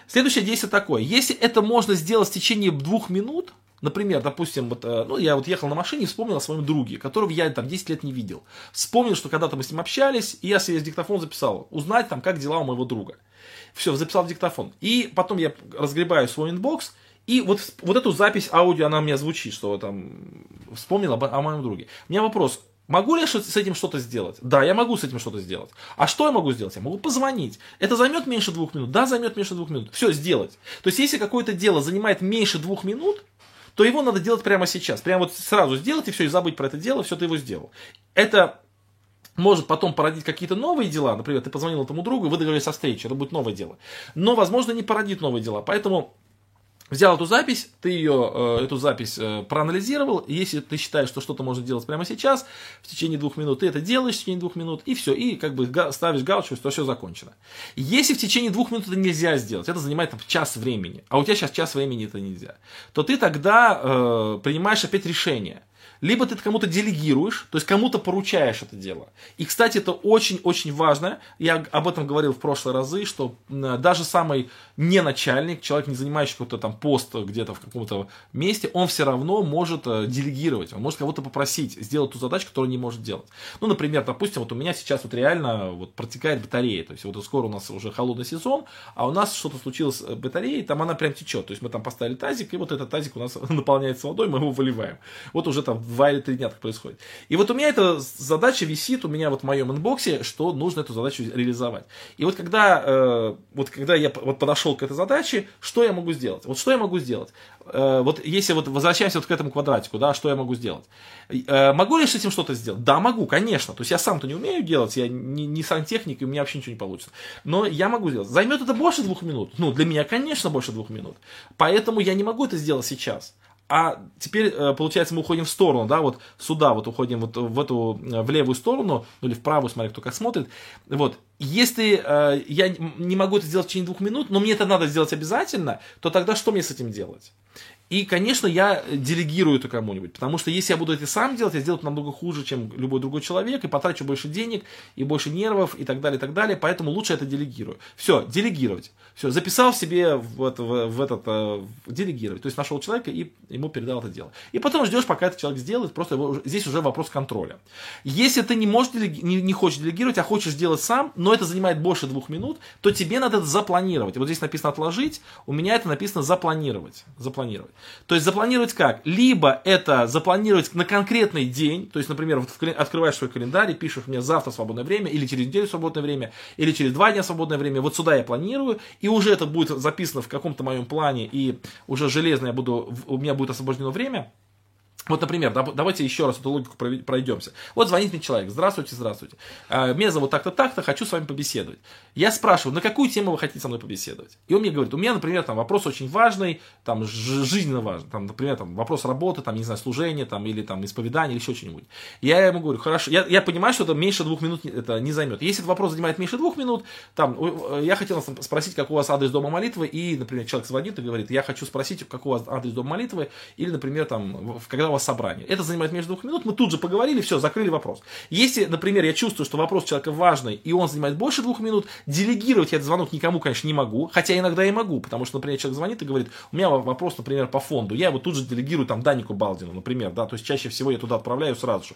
Следующее действие такое. Если это можно сделать в течение двух минут, Например, допустим, вот, э, ну, я вот ехал на машине и вспомнил о своем друге, которого я там 10 лет не видел. Вспомнил, что когда-то мы с ним общались, и я себе с диктофон записал, узнать там, как дела у моего друга. Все, записал в диктофон. И потом я разгребаю свой inbox, и вот, вот эту запись аудио, она у меня звучит, что там вспомнил об, о моем друге. У меня вопрос, Могу ли я с этим что-то сделать? Да, я могу с этим что-то сделать. А что я могу сделать? Я могу позвонить. Это займет меньше двух минут? Да, займет меньше двух минут. Все, сделать. То есть, если какое-то дело занимает меньше двух минут, то его надо делать прямо сейчас. Прямо вот сразу сделать и все, и забыть про это дело, все, ты его сделал. Это может потом породить какие-то новые дела. Например, ты позвонил этому другу, вы договорились о встрече, это будет новое дело. Но, возможно, не породит новые дела. Поэтому взял эту запись, ты ее, э, эту запись э, проанализировал, если ты считаешь, что что-то можно делать прямо сейчас, в течение двух минут, ты это делаешь в течение двух минут, и все, и как бы ставишь галочку, что все закончено. Если в течение двух минут это нельзя сделать, это занимает там, час времени, а у тебя сейчас час времени это нельзя, то ты тогда э, принимаешь опять решение – либо ты кому-то делегируешь, то есть кому-то поручаешь это дело. И, кстати, это очень-очень важно. Я об этом говорил в прошлые разы, что даже самый не начальник, человек, не занимающий какой-то там пост где-то в каком-то месте, он все равно может э, делегировать, он может кого-то попросить сделать ту задачу, которую не может делать. Ну, например, допустим, вот у меня сейчас вот реально вот протекает батарея, то есть вот скоро у нас уже холодный сезон, а у нас что-то случилось с батареей, там она прям течет, то есть мы там поставили тазик, и вот этот тазик у нас наполняется водой, мы его выливаем. Вот уже там два или три дня так происходит. И вот у меня эта задача висит у меня вот в моем инбоксе, что нужно эту задачу реализовать. И вот когда, э, вот когда я вот подошел к этой задаче, что я могу сделать? Вот что я могу сделать? Э, вот если вот возвращаемся вот к этому квадратику, да, что я могу сделать? Э, могу ли с этим что-то сделать? Да, могу, конечно. То есть я сам-то не умею делать, я не, не сантехник, и у меня вообще ничего не получится. Но я могу сделать. Займет это больше двух минут? Ну, для меня, конечно, больше двух минут. Поэтому я не могу это сделать сейчас. А теперь, э, получается, мы уходим в сторону, да, вот сюда вот уходим вот в эту, э, в левую сторону, ну или в правую, смотря кто как смотрит. Вот, если э, я не могу это сделать в течение двух минут, но мне это надо сделать обязательно, то тогда что мне с этим делать? И, конечно, я делегирую это кому-нибудь, потому что если я буду это сам делать, я сделаю это намного хуже, чем любой другой человек, и потрачу больше денег, и больше нервов, и так далее, и так далее, поэтому лучше это делегирую. Все, делегировать. Все, записал себе в, в, в этот, в, э, делегировать. То есть нашел человека и ему передал это дело. И потом ждешь, пока этот человек сделает, просто его, здесь уже вопрос контроля. Если ты не, можешь делеги, не, не хочешь делегировать, а хочешь сделать сам, но это занимает больше двух минут, то тебе надо это запланировать. Вот здесь написано отложить, у меня это написано запланировать. Запланировать. То есть запланировать как? Либо это запланировать на конкретный день, то есть, например, вот открываешь свой календарь и пишешь мне завтра свободное время, или через неделю свободное время, или через два дня свободное время, вот сюда я планирую, и уже это будет записано в каком-то моем плане, и уже железно я буду, у меня будет освобождено время, вот, например, давайте еще раз эту логику пройдемся. Вот звонит мне человек. Здравствуйте, здравствуйте. А, меня зовут так-то, так-то, хочу с вами побеседовать. Я спрашиваю, на какую тему вы хотите со мной побеседовать? И он мне говорит, у меня, например, там вопрос очень важный, там, жизненно важный, там, например, там, вопрос работы, там, не знаю, служения, там, или там, исповедания, или еще что-нибудь. Я ему говорю, хорошо, я, я понимаю, что это меньше двух минут это не займет. Если этот вопрос занимает меньше двух минут, там, я хотел спросить, как у вас адрес дома молитвы, и, например, человек звонит и говорит, я хочу спросить, как у вас адрес дома молитвы, или, например, там, когда вас собрание. Это занимает между двух минут, мы тут же поговорили, все, закрыли вопрос. Если, например, я чувствую, что вопрос человека важный, и он занимает больше двух минут, делегировать я этот звонок никому, конечно, не могу, хотя иногда и могу, потому что, например, человек звонит и говорит, у меня вопрос, например, по фонду, я его тут же делегирую там Данику Балдину, например, да, то есть чаще всего я туда отправляю сразу же.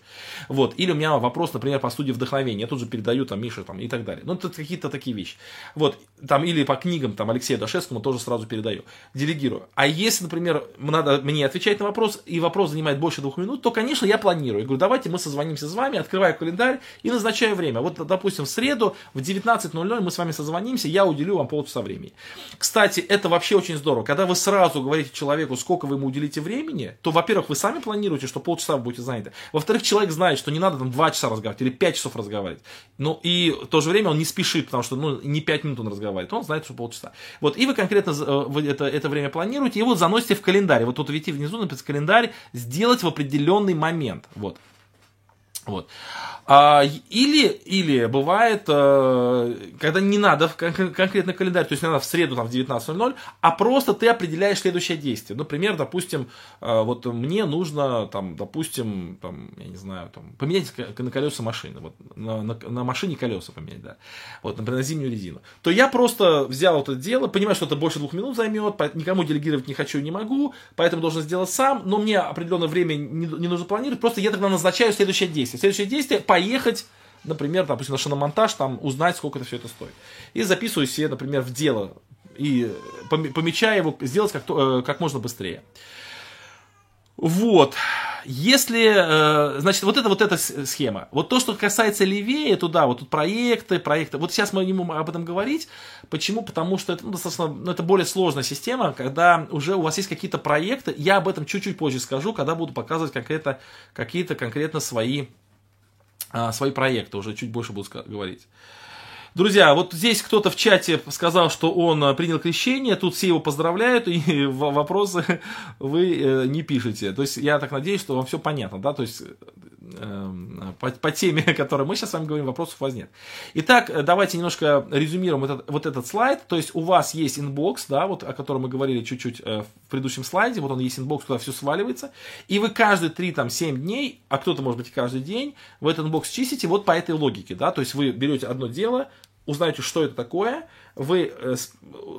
Вот, или у меня вопрос, например, по студии вдохновения, я тут же передаю там Мише там и так далее. Ну, это какие-то такие вещи. Вот, там, или по книгам, там, Алексею Дашевскому тоже сразу передаю, делегирую. А если, например, надо мне отвечать на вопрос, и вопрос занимает больше двух минут, то, конечно, я планирую. Я говорю, давайте мы созвонимся с вами, открываю календарь и назначаю время. Вот, допустим, в среду в 19.00 мы с вами созвонимся, я уделю вам полчаса времени. Кстати, это вообще очень здорово. Когда вы сразу говорите человеку, сколько вы ему уделите времени, то, во-первых, вы сами планируете, что полчаса вы будете заняты. Во-вторых, человек знает, что не надо там 2 часа разговаривать или 5 часов разговаривать. Ну, и в то же время он не спешит, потому что ну, не 5 минут он разговаривает, он знает, что полчаса. Вот, и вы конкретно э, это, это время планируете, и вот заносите в календарь. Вот тут видите внизу написано календарь, сделать в определенный момент. Вот. Вот. А, или, или бывает, э, когда не надо в конкретно календарь, то есть не надо в среду там, в 19.00, а просто ты определяешь следующее действие. Например, допустим, э, вот мне нужно, там, допустим, там, я не знаю, там, поменять на колеса машины, вот, на, на, на машине колеса поменять, да, вот, например, на зимнюю резину. То я просто взял это дело, понимаю, что это больше двух минут займет, никому делегировать не хочу, не могу, поэтому должен сделать сам, но мне определенное время не, не нужно планировать, просто я тогда назначаю следующее действие. Следующее действие – поехать, например, допустим, на шиномонтаж, там, узнать, сколько это все это стоит. И записываю себе, например, в дело, и помечая его, сделать как, э, как можно быстрее. Вот. Если, э, значит, вот это вот эта схема. Вот то, что касается левее, туда, вот тут проекты, проекты. Вот сейчас мы не будем об этом говорить. Почему? Потому что это ну, достаточно, ну, это более сложная система, когда уже у вас есть какие-то проекты. Я об этом чуть-чуть позже скажу, когда буду показывать конкретно, какие-то конкретно свои свои проекты, уже чуть больше буду говорить. Друзья, вот здесь кто-то в чате сказал, что он а, принял крещение, тут все его поздравляют, и вопросы вы э, не пишете. То есть я так надеюсь, что вам все понятно, да, то есть Эм, по, по теме, о которой мы сейчас с вами говорим, вопросов у вас нет. Итак, давайте немножко резюмируем этот, вот этот слайд. То есть у вас есть inbox, да, вот о котором мы говорили чуть-чуть э, в предыдущем слайде. Вот он есть inbox, туда все сваливается. И вы каждые 3-7 дней, а кто-то, может быть, каждый день, в этот inbox чистите вот по этой логике, да. То есть вы берете одно дело, узнаете, что это такое, вы э,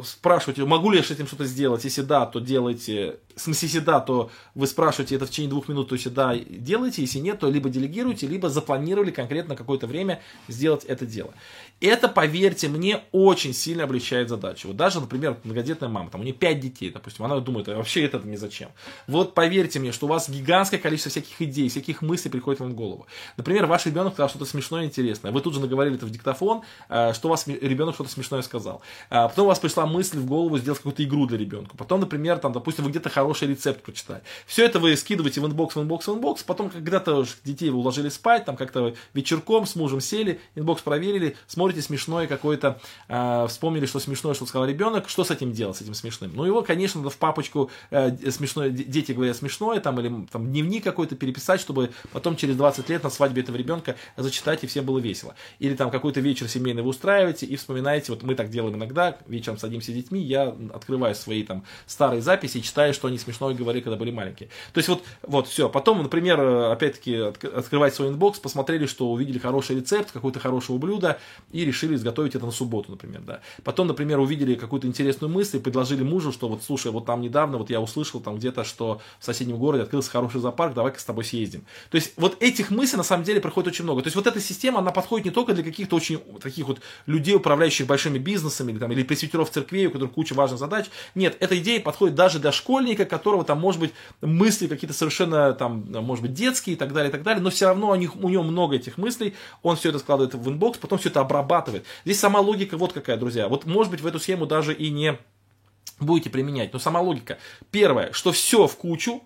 спрашиваете, могу ли я с этим что-то сделать, если да, то делайте, смысле, если да, то вы спрашиваете это в течение двух минут, то если да, делайте, если нет, то либо делегируйте, либо запланировали конкретно какое-то время сделать это дело. Это, поверьте мне, очень сильно облегчает задачу. Вот даже, например, многодетная мама, там у нее 5 детей, допустим, она думает, а вообще это мне зачем. Вот поверьте мне, что у вас гигантское количество всяких идей, всяких мыслей приходит вам в голову. Например, ваш ребенок сказал что-то смешное и интересное. Вы тут же наговорили это в диктофон, э, что у вас ребенок что-то смешное сказал. А потом у вас пришла мысль в голову сделать какую-то игру для ребенка. Потом, например, там, допустим, вы где-то хороший рецепт прочитали. Все это вы скидываете в inbox, в inbox, в inbox. Потом когда-то детей вы уложили спать, там как-то вечерком с мужем сели, inbox проверили, смотрите смешное какое-то, э, вспомнили, что смешное, что сказал ребенок, что с этим делать, с этим смешным? Ну, его, конечно, надо в папочку э, смешное, дети говорят смешное, там, или там дневник какой-то переписать, чтобы потом через 20 лет на свадьбе этого ребенка зачитать, и всем было весело. Или там какой-то вечер семейный вы устраиваете и вспоминаете, вот мы так делаем иногда, вечером садимся с детьми, я открываю свои там старые записи и читаю, что они смешное говорили, когда были маленькие. То есть вот, вот все. Потом, например, опять-таки, открывать свой inbox, посмотрели, что увидели хороший рецепт, какое-то хорошего блюда, и решили изготовить это на субботу, например, да. Потом, например, увидели какую-то интересную мысль и предложили мужу, что вот, слушай, вот там недавно, вот я услышал там где-то, что в соседнем городе открылся хороший зоопарк, давай-ка с тобой съездим. То есть вот этих мыслей на самом деле проходит очень много. То есть вот эта система, она подходит не только для каких-то очень таких вот людей, управляющих большими бизнесами или, там, или пресвитеров церквей, у которых куча важных задач. Нет, эта идея подходит даже для школьника, которого там, может быть, мысли какие-то совершенно там, может быть, детские и так далее, и так далее, но все равно у, них, у него много этих мыслей, он все это складывает в inbox, потом все это обрабатывает. Здесь сама логика вот какая, друзья. Вот может быть в эту схему даже и не будете применять, но сама логика. Первое, что все в кучу,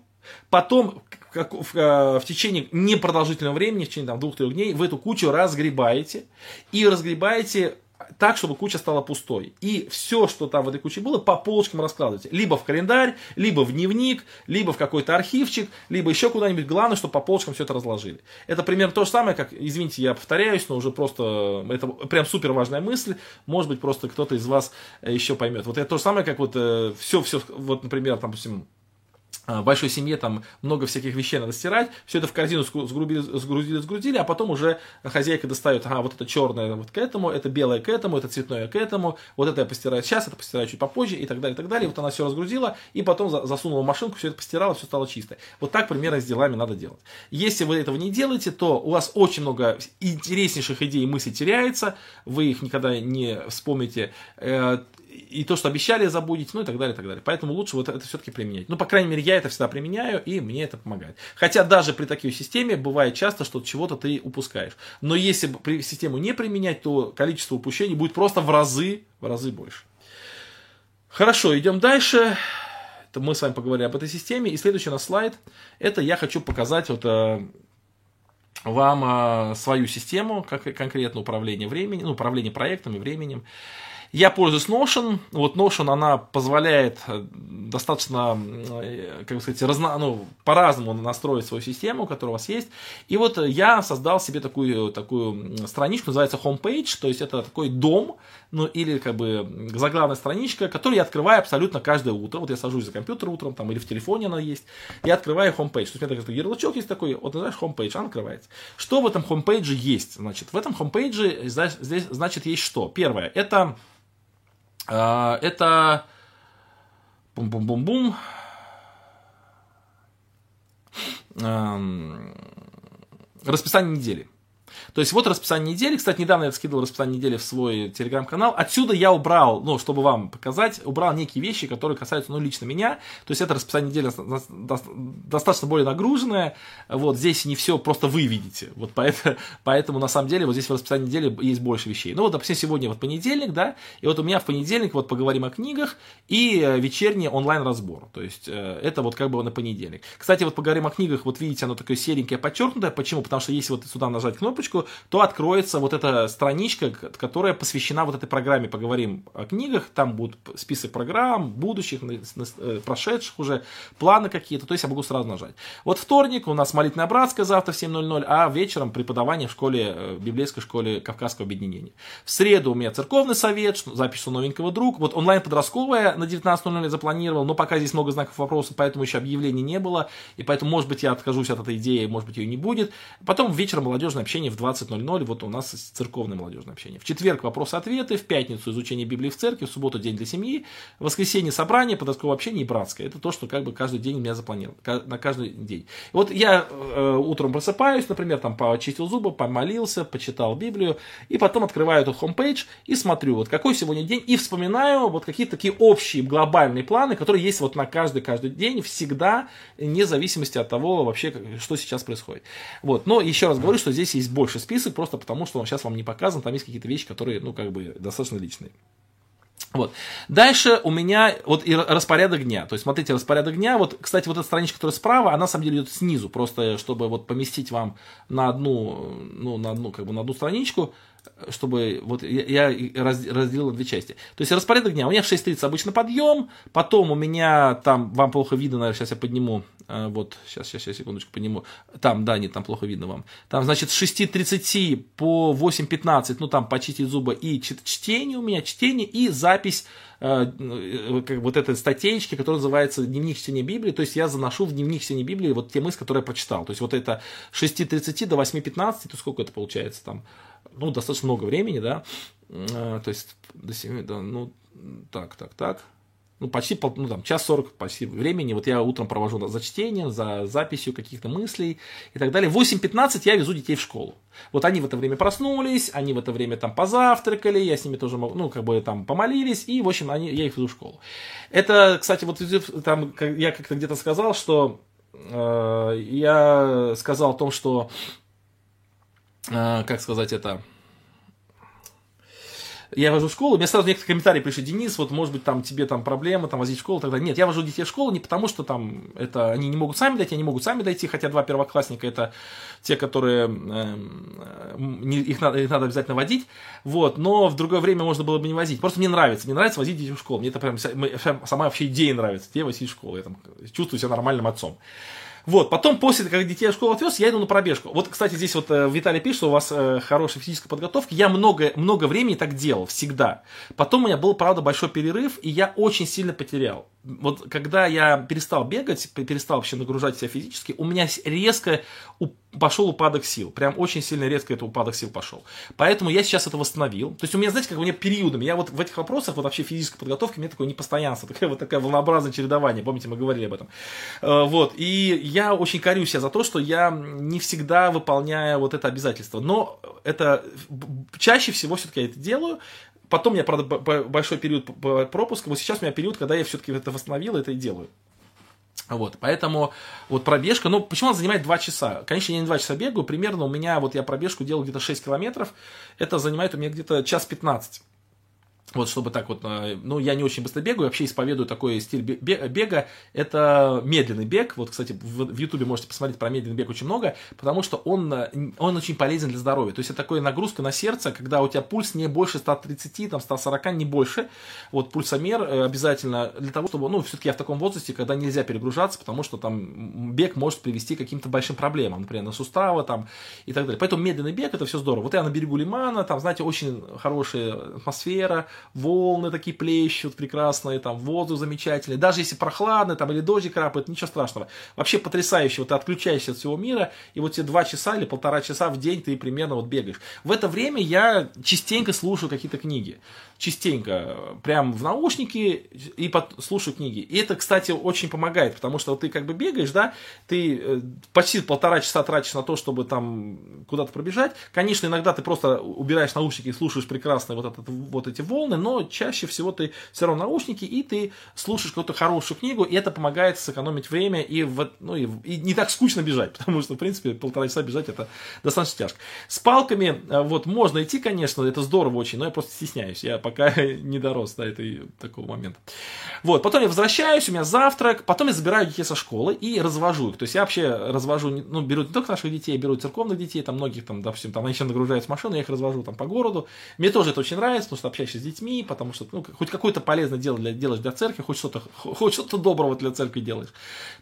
Потом как, в, э, в течение непродолжительного времени, в течение там, двух-трех дней, вы эту кучу разгребаете и разгребаете так, чтобы куча стала пустой. И все, что там в этой куче было, по полочкам раскладывайте. Либо в календарь, либо в дневник, либо в какой-то архивчик, либо еще куда-нибудь. Главное, чтобы по полочкам все это разложили. Это примерно то же самое, как, извините, я повторяюсь, но уже просто, это прям супер важная мысль. Может быть, просто кто-то из вас еще поймет. Вот это то же самое, как вот э, все, все, вот, например, там, допустим, в большой семье там много всяких вещей надо стирать, все это в корзину сгрузили, сгрузили, сгрузили, а потом уже хозяйка достает, ага, вот это черное вот к этому, это белое к этому, это цветное к этому, вот это я постираю сейчас, это постираю чуть попозже и так далее, и так далее. Вот она все разгрузила и потом засунула в машинку, все это постирала, все стало чисто. Вот так примерно с делами надо делать. Если вы этого не делаете, то у вас очень много интереснейших идей и мыслей теряется, вы их никогда не вспомните э, и то, что обещали, забудете, ну и так далее, и так далее. Поэтому лучше вот это все-таки применять. Ну, по крайней мере, я это всегда применяю, и мне это помогает. Хотя даже при такой системе бывает часто, что чего-то ты упускаешь. Но если систему не применять, то количество упущений будет просто в разы, в разы больше. Хорошо, идем дальше. Это мы с вами поговорили об этой системе. И следующий у слайд. Это я хочу показать вот э, вам э, свою систему, как конкретно управление временем, ну, управление проектом и временем. Я пользуюсь Notion. Вот Notion, она позволяет э, достаточно, э, как бы сказать, разно, ну, по-разному настроить свою систему, которая у вас есть. И вот я создал себе такую, такую страничку, называется Homepage, то есть это такой дом, ну, или как бы заглавная страничка, которую я открываю абсолютно каждое утро. Вот я сажусь за компьютер утром, там, или в телефоне она есть, я открываю Homepage. То есть у меня такой ярлычок есть такой, вот, знаешь, Homepage, она открывается. Что в этом Homepage есть? Значит, в этом Homepage здесь, значит, есть что? Первое, это это... Бум-бум-бум-бум. Расписание недели. То есть вот расписание недели. Кстати, недавно я скидывал расписание недели в свой телеграм-канал. Отсюда я убрал, ну, чтобы вам показать, убрал некие вещи, которые касаются, ну, лично меня. То есть это расписание недели достаточно более нагруженное. Вот здесь не все просто вы видите. Вот поэтому, поэтому на самом деле вот здесь в расписании недели есть больше вещей. Ну вот, допустим, сегодня вот понедельник, да, и вот у меня в понедельник вот поговорим о книгах и э, вечерний онлайн-разбор. То есть э, это вот как бы на понедельник. Кстати, вот поговорим о книгах, вот видите, оно такое серенькое, подчеркнутое. Почему? Потому что если вот сюда нажать кнопочку, то откроется вот эта страничка, которая посвящена вот этой программе. Поговорим о книгах, там будет список программ, будущих, э, прошедших уже, планы какие-то, то есть я могу сразу нажать. Вот вторник у нас молитвенная братская завтра в 7.00, а вечером преподавание в школе, э, в библейской школе Кавказского объединения. В среду у меня церковный совет, запись у новенького друг, вот онлайн-подростковая на 19.00 запланировал, но пока здесь много знаков вопроса, поэтому еще объявлений не было, и поэтому, может быть, я откажусь от этой идеи, может быть, ее не будет. Потом вечером молодежное общение в 20 20.00 вот у нас церковное молодежное общение. В четверг вопрос-ответы, в пятницу изучение Библии в церкви, в субботу день для семьи, в воскресенье собрание, подростковое общение и братское. Это то, что как бы каждый день у меня запланировано, на каждый день. Вот я э, утром просыпаюсь, например, там почистил зубы, помолился, почитал Библию, и потом открываю этот хомпейдж и смотрю, вот какой сегодня день, и вспоминаю вот какие-то такие общие глобальные планы, которые есть вот на каждый каждый день всегда, вне зависимости от того вообще, что сейчас происходит. Вот. Но еще раз говорю, что здесь есть больше список, просто потому что он сейчас вам не показан, там есть какие-то вещи, которые, ну, как бы, достаточно личные. Вот. Дальше у меня вот и распорядок дня. То есть, смотрите, распорядок дня. Вот, кстати, вот эта страничка, которая справа, она на самом деле идет снизу, просто чтобы вот поместить вам на одну, ну, на одну, как бы на одну страничку чтобы вот я, я разделил на две части. То есть распорядок дня. У меня в 6.30 обычно подъем, потом у меня там, вам плохо видно, наверное, сейчас я подниму, а, вот, сейчас, сейчас, сейчас, секундочку, подниму. Там, да, нет, там плохо видно вам. Там, значит, с 6.30 по 8.15, ну, там, почистить зубы и чтение у меня, чтение и запись э, э, вот этой статейки, которая называется «Дневник чтения Библии». То есть я заношу в дневник чтения Библии вот те мысли, которые я прочитал. То есть вот это с 6.30 до 8.15, то сколько это получается там? Ну, достаточно много времени, да, а, то есть до 7, да, ну, так, так, так, ну, почти, ну, там, час сорок почти времени, вот я утром провожу за чтением, за записью каких-то мыслей и так далее. В 8.15 я везу детей в школу. Вот они в это время проснулись, они в это время там позавтракали, я с ними тоже, ну, как бы там помолились, и, в общем, они, я их везу в школу. Это, кстати, вот там я как-то где-то сказал, что э, я сказал о том, что как сказать это, я вожу в школу, мне сразу некоторые комментарии пришли, Денис, вот может быть там тебе там проблемы, там возить в школу, тогда нет, я вожу детей в школу не потому, что там это они не могут сами дойти, они могут сами дойти, хотя два первоклассника это те, которые э, их, надо, их надо обязательно водить, вот, но в другое время можно было бы не возить, просто мне нравится, мне нравится возить детей в школу, мне это прям сама вообще идея нравится, детей возить в школу, я там чувствую себя нормальным отцом. Вот, потом, после, как детей в школу отвез, я иду на пробежку. Вот, кстати, здесь вот э, Виталий пишет, что у вас э, хорошая физическая подготовка. Я много, много времени так делал, всегда. Потом у меня был, правда, большой перерыв, и я очень сильно потерял. Вот, когда я перестал бегать, перестал вообще нагружать себя физически, у меня резко пошел упадок сил. Прям очень сильно резко это упадок сил пошел. Поэтому я сейчас это восстановил. То есть у меня, знаете, как у меня периодами, я вот в этих вопросах, вот вообще физической подготовки, у меня такое непостоянство, такое вот такое волнообразное чередование. Помните, мы говорили об этом. Э, вот. И я очень корю себя за то, что я не всегда выполняю вот это обязательство. Но это чаще всего все-таки я это делаю. Потом я, правда, большой период пропуска. Вот сейчас у меня период, когда я все-таки это восстановил, это и делаю. Вот, поэтому вот пробежка, ну, почему она занимает 2 часа? Конечно, я не 2 часа бегаю, примерно у меня, вот я пробежку делал где-то 6 километров, это занимает у меня где-то час 15. Вот, чтобы так вот, э, ну, я не очень быстро бегаю, вообще исповедую такой стиль бега, это медленный бег, вот, кстати, в Ютубе можете посмотреть про медленный бег очень много, потому что он, э, он очень полезен для здоровья, то есть это такая нагрузка на сердце, когда у тебя пульс не больше 130, там, 140, не больше, вот, пульсомер э, обязательно для того, чтобы, ну, все-таки я в таком возрасте, когда нельзя перегружаться, потому что там бег может привести к каким-то большим проблемам, например, на суставы, там, и так далее, поэтому медленный бег, это все здорово, вот я на берегу Лимана, там, знаете, очень хорошая атмосфера, волны такие плещут прекрасные, там воздух замечательный. Даже если прохладно, там или дождик капает, ничего страшного. Вообще потрясающе. Вот ты отключаешься от всего мира, и вот тебе два часа или полтора часа в день ты примерно вот бегаешь. В это время я частенько слушаю какие-то книги частенько прям в наушники и под, слушаю книги. И это, кстати, очень помогает, потому что вот ты как бы бегаешь, да, ты э, почти полтора часа тратишь на то, чтобы там куда-то пробежать. Конечно, иногда ты просто убираешь наушники и слушаешь прекрасные вот, этот, вот эти волны, но чаще всего ты все равно наушники, и ты слушаешь какую-то хорошую книгу, и это помогает сэкономить время и, в, ну, и, и не так скучно бежать, потому что, в принципе, полтора часа бежать это достаточно тяжко. С палками э, вот можно идти, конечно, это здорово очень, но я просто стесняюсь. Я пока не дорос до этой, такого момента. Вот, потом я возвращаюсь, у меня завтрак, потом я забираю детей со школы и развожу их. То есть я вообще развожу, ну, беру не только наших детей, беру церковных детей, там многих, там, допустим, там они еще нагружают в машину, я их развожу там по городу. Мне тоже это очень нравится, потому что общаешься с детьми, потому что, ну, хоть какое-то полезное дело для, делаешь для церкви, хоть что-то, хоть что-то доброго для церкви делаешь.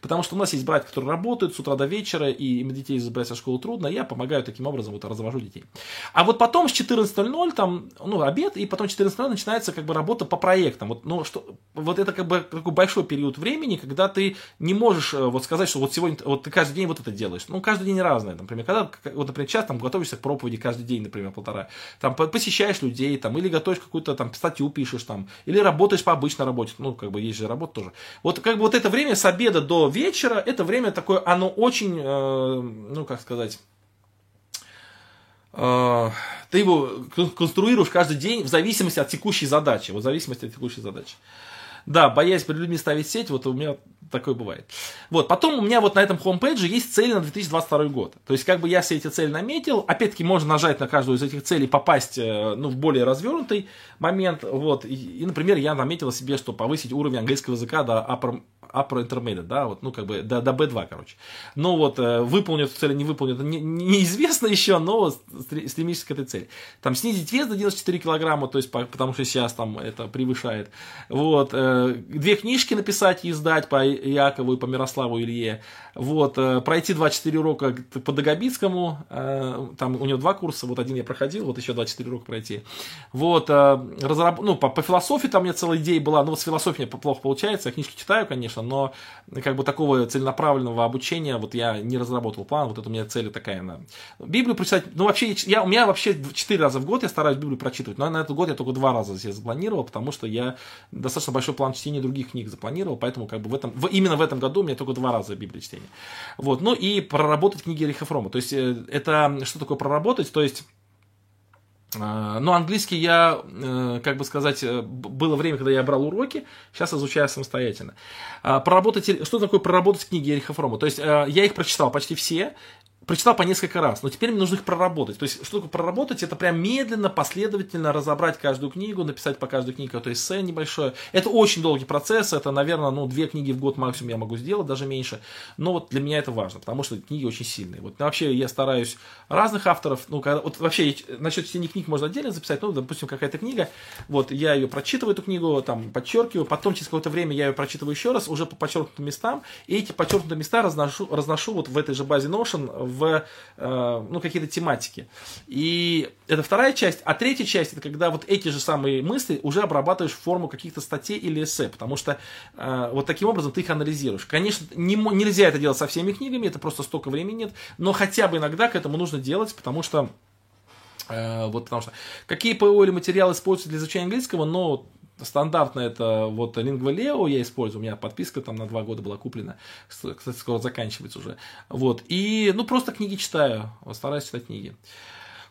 Потому что у нас есть братья, которые работают с утра до вечера, и им детей забрать со школы трудно, я помогаю таким образом, вот развожу детей. А вот потом с 14.00 там, ну, обед, и потом 14 14 начинается как бы работа по проектам. Вот, ну, что, вот это как бы такой большой период времени, когда ты не можешь э, вот сказать, что вот сегодня, вот ты каждый день вот это делаешь. Ну, каждый день разное. Например, когда, вот, например, час там готовишься к проповеди каждый день, например, полтора. Там посещаешь людей, там, или готовишь какую-то там статью пишешь там, или работаешь по обычной работе. Ну, как бы есть же работа тоже. Вот как бы вот это время с обеда до вечера, это время такое, оно очень, э, ну, как сказать, а, ты его конструируешь каждый день в зависимости от текущей задачи. Вот в зависимости от текущей задачи. Да, боясь перед людьми ставить сеть, вот у меня такое бывает. Вот, потом у меня вот на этом хомпейдже есть цели на 2022 год. То есть, как бы я все эти цели наметил. Опять-таки, можно нажать на каждую из этих целей, попасть э, ну, в более развернутый момент. Вот, и, и, например, я наметил себе, что повысить уровень английского языка до upper, upper intermediate, да, вот, ну, как бы до, до B2, короче. Ну, вот, э, выполню эту цель, не выполню, это не, неизвестно еще, но стремишься к этой цели. Там, снизить вес до 94 килограмма, то есть, потому что сейчас там это превышает. Вот, э, две книжки написать и издать по Якову и по Мирославу Илье. Вот, э, пройти 24 урока по Дагобицкому, там у него два курса, вот один я проходил, вот еще 24 урока пройти. Вот, разраб... ну, по, по философии там у меня целая идея была, ну, вот с философией мне плохо получается, я книжки читаю, конечно, конечно, но как бы такого целенаправленного обучения вот я не разработал план, вот это у меня цель такая. На... Библию прочитать, ну вообще, я, у меня вообще 4 раза в год я стараюсь Библию прочитывать, но на этот год я только два раза себе запланировал, потому что я достаточно большой план чтения других книг запланировал, поэтому как бы в этом, в, именно в этом году у меня только два раза Библия чтения. Вот, ну и проработать книги Риха Фрома, то есть э, это что такое проработать, то есть но английский я, э, как бы сказать, э, было время, когда я брал уроки, сейчас изучаю самостоятельно. А, проработать, что такое проработать книги Эриха Фрома? То есть э, я их прочитал почти все, прочитал по несколько раз, но теперь мне нужно их проработать. То есть, что такое проработать? Это прям медленно, последовательно разобрать каждую книгу, написать по каждой книге какое-то эссе небольшое. Это очень долгий процесс, это, наверное, ну, две книги в год максимум я могу сделать, даже меньше. Но вот для меня это важно, потому что книги очень сильные. Вот вообще я стараюсь разных авторов, ну, когда, вот вообще насчет чтения книг можно отдельно записать, ну, допустим, какая-то книга, вот я ее прочитываю, эту книгу, там, подчеркиваю, потом через какое-то время я ее прочитываю еще раз, уже по подчеркнутым местам, и эти подчеркнутые места разношу, разношу вот в этой же базе Notion в э, ну, какие-то тематики. И это вторая часть. А третья часть, это когда вот эти же самые мысли уже обрабатываешь в форму каких-то статей или эссе, потому что э, вот таким образом ты их анализируешь. Конечно, не, нельзя это делать со всеми книгами, это просто столько времени нет, но хотя бы иногда к этому нужно делать, потому что вот потому что какие ПО или материалы используются для изучения английского, но Стандартно это вот Lingua я использую, у меня подписка там на два года была куплена, кстати, скоро заканчивается уже. Вот, и, ну, просто книги читаю, стараюсь читать книги.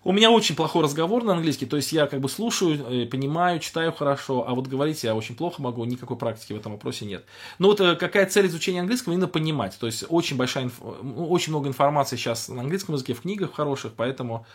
У меня очень плохой разговор на английский, то есть я как бы слушаю, э, понимаю, читаю хорошо, а вот говорить я очень плохо могу, никакой практики в этом вопросе нет. Но вот э, какая цель изучения английского, именно понимать. То есть очень большая, ну, очень много информации сейчас на английском языке, в книгах хороших, поэтому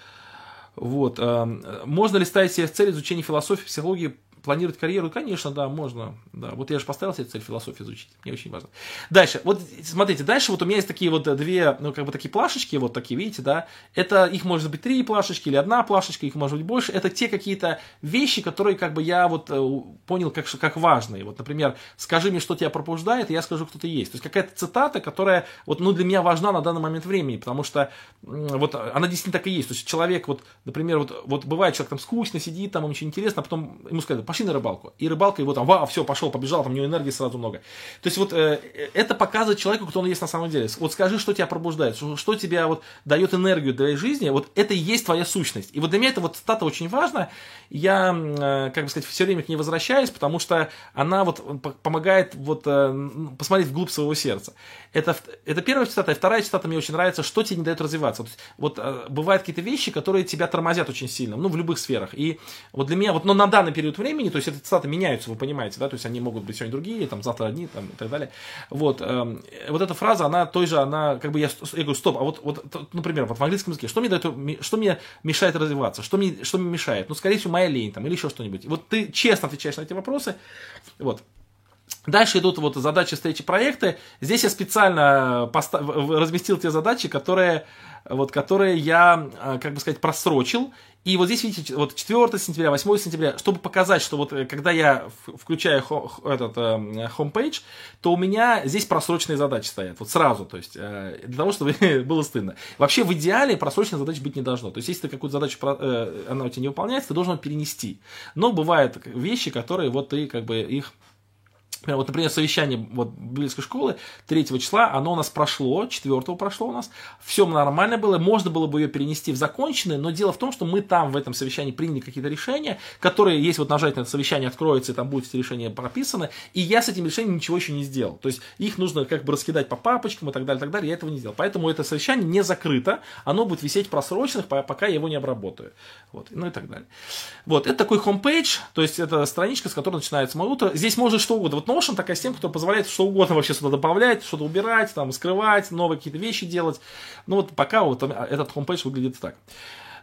вот. Эм, можно ли ставить себе цель изучения философии, психологии планировать карьеру, конечно, да, можно. Да. Вот я же поставил себе цель философию изучить. Мне очень важно. Дальше. Вот смотрите, дальше вот у меня есть такие вот две, ну, как бы такие плашечки, вот такие, видите, да. Это их может быть три плашечки или одна плашечка, их может быть больше. Это те какие-то вещи, которые как бы я вот э, понял как, как важные. Вот, например, скажи мне, что тебя пробуждает, и я скажу, кто ты есть. То есть какая-то цитата, которая вот, ну, для меня важна на данный момент времени, потому что вот она действительно так и есть. То есть человек вот, например, вот, вот бывает человек там скучно сидит, там ему ничего интересно, а потом ему сказать, пошли на рыбалку. И рыбалка его там, вау, все, пошел, побежал, там у него энергии сразу много. То есть вот э, это показывает человеку, кто он есть на самом деле. Вот скажи, что тебя пробуждает, что, что тебя вот дает энергию для жизни, вот это и есть твоя сущность. И вот для меня это вот стата очень важна. Я, э, как бы сказать, все время к ней возвращаюсь, потому что она вот помогает вот э, посмотреть вглубь своего сердца. Это, это первая цитата. И вторая цитата мне очень нравится, что тебе не дает развиваться. Вот, вот э, бывают какие-то вещи, которые тебя тормозят очень сильно, ну, в любых сферах. И вот для меня, вот, но на данный период времени, то есть эти цитаты меняются, вы понимаете, да, то есть они могут быть сегодня другие, там, завтра одни, там, и так далее. Вот, э, вот эта фраза, она той же, она, как бы я, я говорю, стоп, а вот, вот, например, вот в английском языке, что мне дает, что мне мешает развиваться, что мне, что мне мешает? Ну, скорее всего, моя лень, там, или еще что-нибудь. Вот ты честно отвечаешь на эти вопросы, вот, Дальше идут вот задачи встречи проекты. Здесь я специально постав... разместил те задачи, которые, вот, которые я, э, как бы сказать, просрочил. И вот здесь, видите, вот 4 сентября, 8 сентября, чтобы показать, что вот э, когда я включаю этот э, homepage, то у меня здесь просроченные задачи стоят. Вот сразу, то есть, для того, чтобы было стыдно. Вообще, в идеале просроченных задач быть не должно. То есть, если ты какую-то задачу, она у тебя не выполняется, ты должен перенести. Но бывают вещи, которые вот ты как бы их вот, например, совещание вот, библейской школы 3 числа, оно у нас прошло, 4 прошло у нас, все нормально было, можно было бы ее перенести в законченное, но дело в том, что мы там в этом совещании приняли какие-то решения, которые, есть вот нажать на это совещание, откроется, и там будут эти решения прописаны, и я с этим решением ничего еще не сделал. То есть их нужно как бы раскидать по папочкам и так далее, и так далее, я этого не сделал. Поэтому это совещание не закрыто, оно будет висеть просроченных, пока я его не обработаю. Вот, ну и так далее. Вот, это такой homepage, то есть это страничка, с которой начинается мое утро. Здесь можно что угодно. Вот Notion такая система, которая позволяет что угодно вообще сюда добавлять, что-то убирать, там, скрывать, новые какие-то вещи делать. Ну вот пока вот этот homepage выглядит так.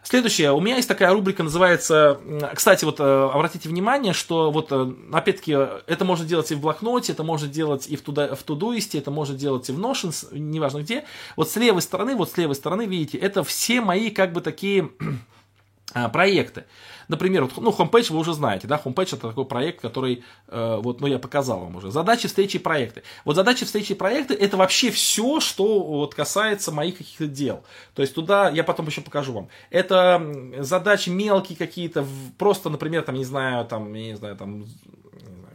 Следующее, у меня есть такая рубрика, называется, кстати, вот э, обратите внимание, что вот, э, опять-таки, это можно делать и в блокноте, это можно делать и в, туда, в Todoist, это можно делать и в Notion, неважно где. Вот с левой стороны, вот с левой стороны, видите, это все мои как бы такие а, проекты. Например, вот, ну, Homepage вы уже знаете, да, Homepage это такой проект, который, э, вот, ну, я показал вам уже. Задачи, встречи проекты. Вот задачи, встречи проекты это вообще все, что вот касается моих каких-то дел. То есть туда, я потом еще покажу вам. Это задачи мелкие какие-то, просто, например, там, не знаю, там, не знаю, там,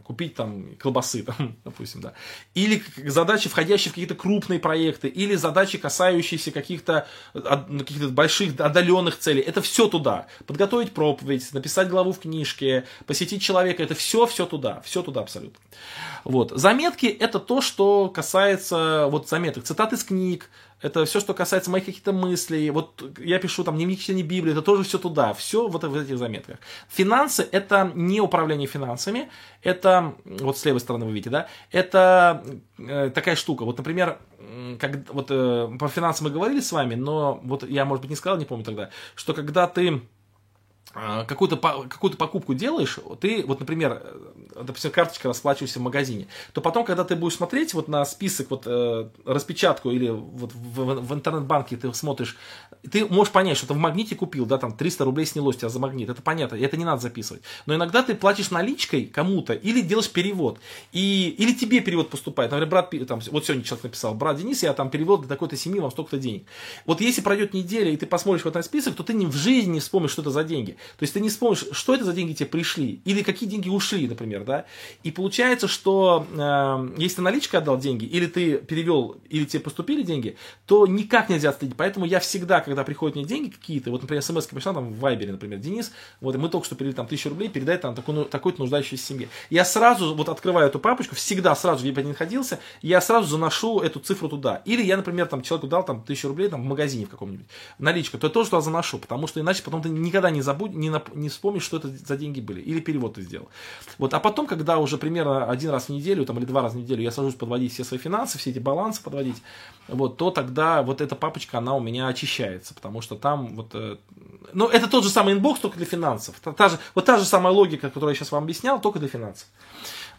купить там колбасы, там, допустим, да. Или задачи, входящие в какие-то крупные проекты, или задачи, касающиеся каких-то ну, каких больших отдаленных целей. Это все туда. Подготовить проповедь, написать главу в книжке, посетить человека, это все, все туда, все туда абсолютно. Вот. Заметки это то, что касается вот заметок, цитаты из книг, это все, что касается моих каких-то мыслей. Вот я пишу там дневник чтения Библии, это тоже все туда, все вот в этих заметках. Финансы – это не управление финансами, это, вот с левой стороны вы видите, да, это э, такая штука. Вот, например, как, вот э, про финансы мы говорили с вами, но вот я, может быть, не сказал, не помню тогда, что когда ты а, какую-то какую покупку делаешь, ты, вот, например, э, допустим, карточка расплачиваешься в магазине, то потом, когда ты будешь смотреть вот на список, вот э, распечатку или вот в, в, в интернет-банке ты смотришь, ты можешь понять, что ты в магните купил, да, там 300 рублей снялось тебя за магнит, это понятно, это не надо записывать. Но иногда ты платишь наличкой кому-то или делаешь перевод, и, или тебе перевод поступает. Например, брат, там, вот сегодня человек написал, брат Денис, я там перевел для такой-то семьи, вам столько-то денег. Вот если пройдет неделя, и ты посмотришь в этот список, то ты ни в жизни не вспомнишь, что это за деньги. То есть ты не вспомнишь, что это за деньги тебе пришли, или какие деньги ушли, например, да. И получается, что э, если ты наличкой отдал деньги, или ты перевел, или тебе поступили деньги, то никак нельзя отследить. Поэтому я всегда, когда приходят мне деньги какие-то, вот, например, смс пришла там в Вайбере, например, Денис, вот, мы только что перевели там тысячу рублей, передай там такой, такой-то нуждающейся семье. Я сразу вот открываю эту папочку, всегда сразу, где бы я ни находился, я сразу заношу эту цифру туда. Или я, например, там человеку дал там тысячу рублей там в магазине в каком-нибудь, наличка, то я тоже туда заношу, потому что иначе потом ты никогда не забудь, не, нап- не вспомнишь, что это за деньги были, или перевод ты сделал. Вот, а потом, когда уже примерно один раз в неделю, там, или два раза в неделю я сажусь подводить все свои финансы, все эти балансы подводить, вот, то тогда вот эта папочка, она у меня очищается, потому что там вот, э, ну, это тот же самый inbox, только для финансов. Та, та же, вот та же самая логика, которую я сейчас вам объяснял, только для финансов.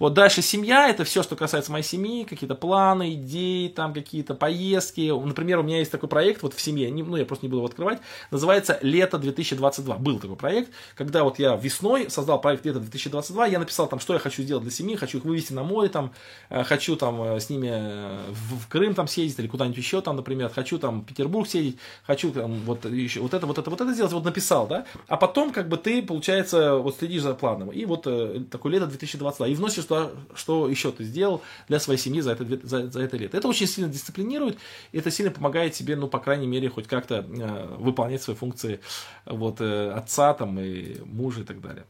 Вот дальше семья, это все, что касается моей семьи, какие-то планы, идеи, там какие-то поездки. Например, у меня есть такой проект вот в семье, не, ну я просто не буду его открывать, называется «Лето 2022». Был такой проект, когда вот я весной создал проект «Лето 2022», я написал там, что я хочу сделать для семьи, хочу их вывести на море, там, э, хочу там э, с ними э, в, в Крым там съездить или куда-нибудь еще там, например, хочу там в Петербург съездить, хочу там вот еще вот это, вот это, вот это сделать, вот написал, да, а потом как бы ты, получается, вот следишь за планом, и вот такое лето 2022, и вносишь что, что еще ты сделал для своей семьи за это, за, за это лето. Это очень сильно дисциплинирует, и это сильно помогает тебе, ну, по крайней мере, хоть как-то э, выполнять свои функции вот, э, отца там, и мужа и так далее.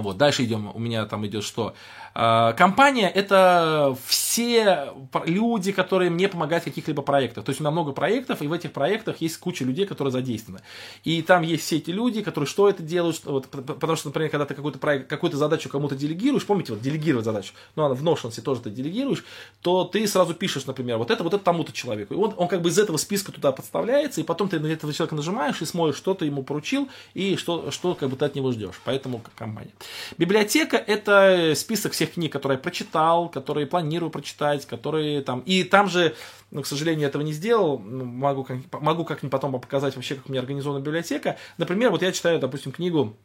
Вот, дальше идем, у меня там идет что? А, компания это все люди, которые мне помогают в каких-либо проектах. То есть у меня много проектов, и в этих проектах есть куча людей, которые задействованы. И там есть все эти люди, которые что это делают, вот, потому что, например, когда ты какой-то проект, какую-то задачу кому-то делегируешь, помните, вот делегировать задачу, ну, она в Notion тоже ты делегируешь, то ты сразу пишешь, например, вот это, вот это тому-то человеку. И он, он как бы из этого списка туда подставляется, и потом ты на этого человека нажимаешь и смотришь, что ты ему поручил, и что, что как бы ты от него ждешь. Поэтому компания. Библиотека – это список всех книг, которые я прочитал, которые планирую прочитать, которые там... И там же, ну, к сожалению, этого не сделал, ну, могу, как, могу как-нибудь потом показать вообще, как у меня организована библиотека. Например, вот я читаю, допустим, книгу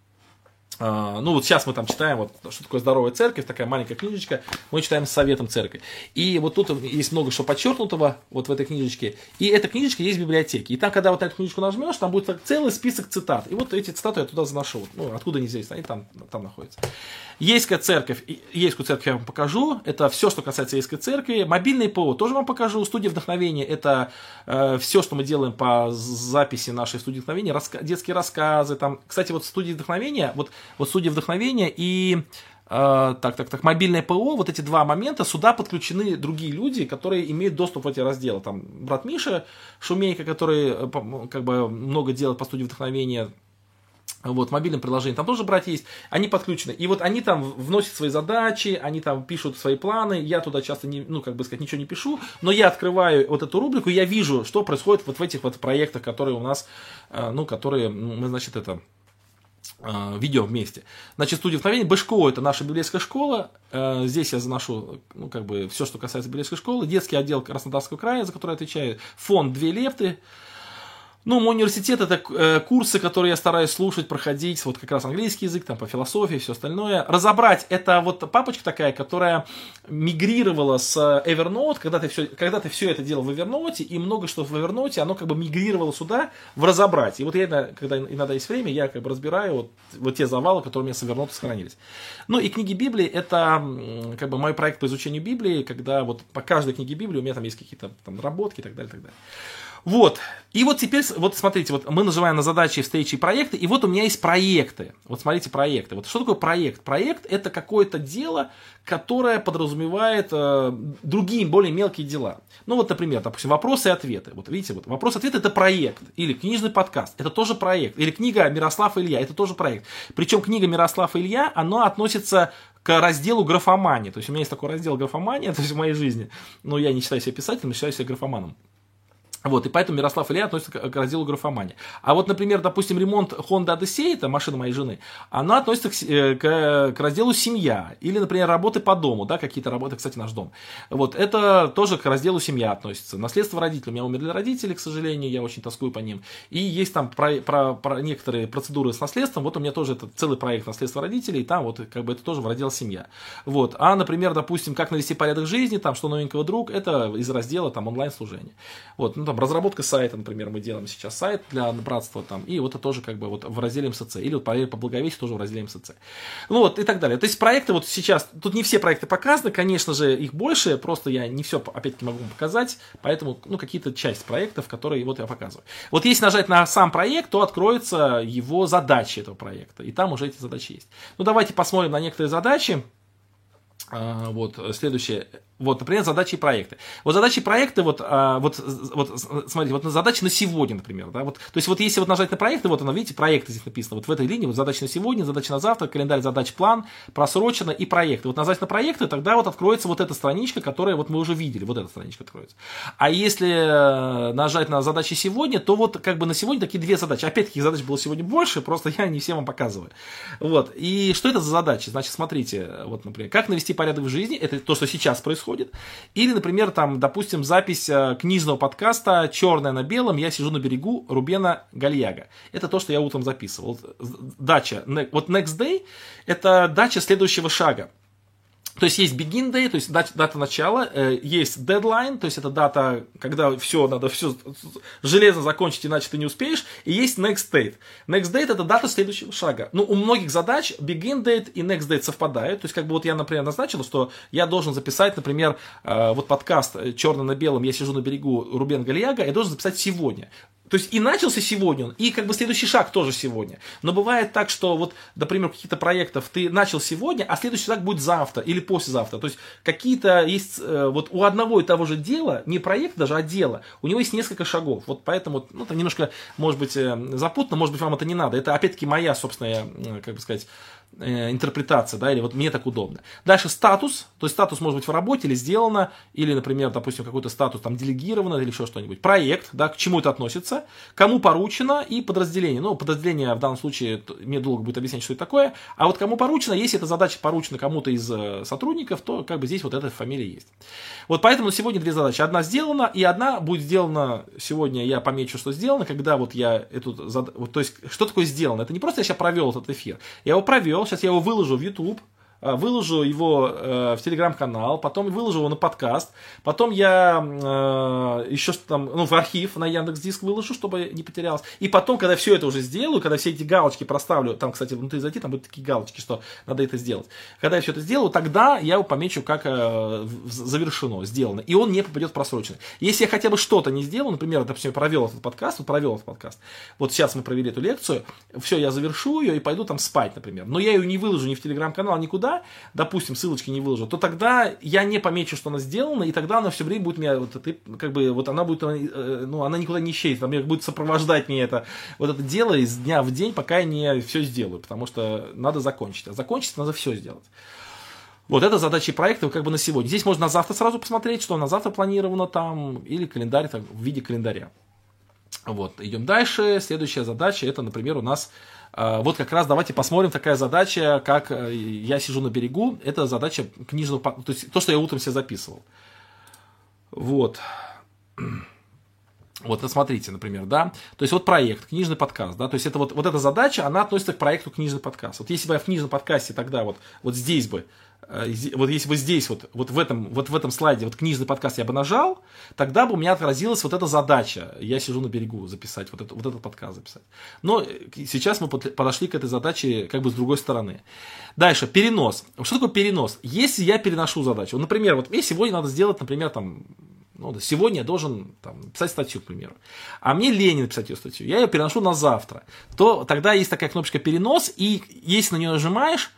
ну вот сейчас мы там читаем, вот, что такое здоровая церковь, такая маленькая книжечка, мы читаем с советом церкви. И вот тут есть много что подчеркнутого вот в этой книжечке. И эта книжечка есть в библиотеке. И там, когда вот эту книжечку нажмешь, там будет целый список цитат. И вот эти цитаты я туда заношу. Ну, откуда они здесь, они там, там находятся. Ейская церковь, Ейскую церковь я вам покажу. Это все, что касается Ейской церкви. Мобильный ПО тоже вам покажу. Студия вдохновения, это э, все, что мы делаем по записи нашей студии вдохновения. Раска- детские рассказы. Там, кстати, вот студия вдохновения, вот вот судя вдохновения и Uh, так, так, так, мобильное ПО, вот эти два момента, сюда подключены другие люди, которые имеют доступ в эти разделы. Там брат Миша Шумейка, который э, как бы много делает по студии вдохновения, вот, мобильном приложении, там тоже братья есть, они подключены. И вот они там вносят свои задачи, они там пишут свои планы, я туда часто, не, ну, как бы сказать, ничего не пишу, но я открываю вот эту рубрику, я вижу, что происходит вот в этих вот проектах, которые у нас, э, ну, которые мы, значит, это Э, видео вместе. Значит, студия вдохновения. БШКО это наша библейская школа. Э, здесь я заношу, ну, как бы, все, что касается библейской школы. Детский отдел Краснодарского края, за который отвечаю. Фонд «Две лепты». Ну, мой университет это э, курсы, которые я стараюсь слушать, проходить, вот как раз английский язык, там по философии, все остальное. Разобрать, это вот папочка такая, которая мигрировала с Evernote, когда ты все, когда ты все это делал в Evernote, и много что в Evernote, оно как бы мигрировало сюда в разобрать. И вот я, когда иногда есть время, я как бы разбираю вот, вот те завалы, которые у меня с Evernote сохранились. Ну и книги Библии, это как бы мой проект по изучению Библии, когда вот по каждой книге Библии у меня там есть какие-то там наработки и так далее, и так далее. Вот. И вот теперь, вот смотрите, вот мы нажимаем на задачи, встречи и проекты, и вот у меня есть проекты. Вот смотрите, проекты. Вот что такое проект? Проект это какое-то дело, которое подразумевает э, другие, более мелкие дела. Ну вот, например, допустим, вопросы и ответы. Вот видите, вот вопрос-ответ это проект. Или книжный подкаст, это тоже проект. Или книга Мирослав Илья, это тоже проект. Причем книга Мирослав Илья, она относится к разделу графомании. То есть у меня есть такой раздел графомания, то есть в моей жизни. Но я не считаю себя писателем, считаю себя графоманом. Вот, и поэтому Мирослав Илья относится к, разделу графомания. А вот, например, допустим, ремонт Honda Odyssey, это машина моей жены, она относится к, э, к, к разделу семья. Или, например, работы по дому, да, какие-то работы, кстати, наш дом. Вот, это тоже к разделу семья относится. Наследство родителей. У меня умерли родители, к сожалению, я очень тоскую по ним. И есть там про, про, про некоторые процедуры с наследством. Вот у меня тоже это целый проект наследства родителей, и там вот как бы это тоже в раздел семья. Вот. А, например, допустим, как навести порядок жизни, там, что новенького друг, это из раздела там онлайн-служения. Вот, ну, там, разработка сайта, например, мы делаем сейчас сайт для братства, там, и вот это тоже как бы вот в разделе МСЦ, или вот по, по благовесию тоже в разделе МСЦ. Ну вот, и так далее. То есть проекты вот сейчас, тут не все проекты показаны, конечно же, их больше, просто я не все, опять-таки, могу показать, поэтому, ну, какие-то часть проектов, которые вот я показываю. Вот если нажать на сам проект, то откроются его задачи этого проекта, и там уже эти задачи есть. Ну, давайте посмотрим на некоторые задачи. А, вот, следующее. Вот, например, задачи и проекты. Вот задачи и проекты, вот, а, вот, вот, смотрите, вот задачи на сегодня, например, да, вот, то есть вот если вот нажать на проекты, вот оно, видите, проекты здесь написано, вот в этой линии, вот задача на сегодня, задача на завтра, календарь задач, план, просрочено и проекты. Вот нажать на проекты, тогда вот откроется вот эта страничка, которая вот мы уже видели, вот эта страничка откроется. А если э, нажать на задачи сегодня, то вот как бы на сегодня такие две задачи. Опять-таки задач было сегодня больше, просто я не всем вам показываю. Вот, и что это за задачи? Значит, смотрите, вот, например, как навести порядок в жизни, это то, что сейчас происходит, происходит. Или, например, там, допустим, запись э, книжного подкаста «Черное на белом. Я сижу на берегу» Рубена Гальяга. Это то, что я утром записывал. Дача. Вот Next Day – это дача следующего шага. То есть есть begin day, то есть дата, дата начала, э, есть deadline, то есть это дата, когда все, надо все железно закончить, иначе ты не успеешь, и есть next date. Next date это дата следующего шага. Ну, у многих задач begin date и next date совпадают, то есть как бы вот я, например, назначил, что я должен записать, например, э, вот подкаст «Черно на белом. Я сижу на берегу» Рубен Гальяга, я должен записать сегодня. То есть и начался сегодня он, и как бы следующий шаг тоже сегодня. Но бывает так, что вот, например, каких-то проектов ты начал сегодня, а следующий шаг будет завтра или послезавтра. То есть какие-то есть, э, вот у одного и того же дела, не проект даже, а дело, у него есть несколько шагов. Вот поэтому, ну, это немножко, может быть, э, запутано, может быть, вам это не надо. Это, опять-таки, моя собственная, как бы сказать, Э, интерпретация, да, или вот мне так удобно. Дальше статус, то есть статус может быть в работе или сделано, или, например, допустим, какой-то статус там делегировано или еще что-нибудь. Проект, да, к чему это относится, кому поручено и подразделение. Ну, подразделение в данном случае, мне долго будет объяснять, что это такое, а вот кому поручено, если эта задача поручена кому-то из э, сотрудников, то как бы здесь вот эта фамилия есть. Вот поэтому сегодня две задачи. Одна сделана, и одна будет сделана сегодня, я помечу, что сделано, когда вот я эту, вот, то есть, что такое сделано? Это не просто я сейчас провел этот эфир, я его провел, Сейчас я его выложу в YouTube. А, выложу его э, в телеграм-канал, потом выложу его на подкаст, потом я э, еще там, ну, в архив на Яндекс Диск выложу, чтобы не потерялось. И потом, когда все это уже сделаю, когда все эти галочки проставлю, там, кстати, внутри зайти, там будут такие галочки, что надо это сделать. Когда я все это сделаю, тогда я его помечу как э, завершено, сделано. И он не попадет в просроченный. Если я хотя бы что-то не сделал, например, допустим, провел этот подкаст, вот провел этот подкаст, вот сейчас мы провели эту лекцию, все, я завершу ее и пойду там спать, например. Но я ее не выложу ни в телеграм-канал, никуда, допустим, ссылочки не выложу, то тогда я не помечу, что она сделана, и тогда она все время будет меня, вот, ты, как бы, вот она будет, э, ну, она никуда не исчезнет, она будет сопровождать мне это, вот это дело из дня в день, пока я не все сделаю, потому что надо закончить, а закончить надо все сделать. Вот это задачи проекта как бы на сегодня. Здесь можно на завтра сразу посмотреть, что на завтра планировано там, или календарь так, в виде календаря. Вот, идем дальше. Следующая задача, это, например, у нас вот как раз давайте посмотрим такая задача, как э, я сижу на берегу. Это задача книжного, то есть то, что я утром себе записывал. Вот. Вот, смотрите, например, да, то есть вот проект, книжный подкаст, да, то есть это вот, вот эта задача, она относится к проекту книжный подкаст. Вот если бы я в книжном подкасте тогда вот, вот здесь бы вот если бы здесь вот, вот в этом, вот в этом слайде вот книжный подкаст я бы нажал, тогда бы у меня отразилась вот эта задача. Я сижу на берегу записать, вот, это, вот этот подкаст записать. Но э, сейчас мы подошли к этой задаче как бы с другой стороны. Дальше, перенос. Что такое перенос? Если я переношу задачу, например, вот мне сегодня надо сделать, например, там, Ну, сегодня я должен там, писать статью, к примеру. А мне лень написать ее статью. Я ее переношу на завтра. То тогда есть такая кнопочка перенос, и если на нее нажимаешь,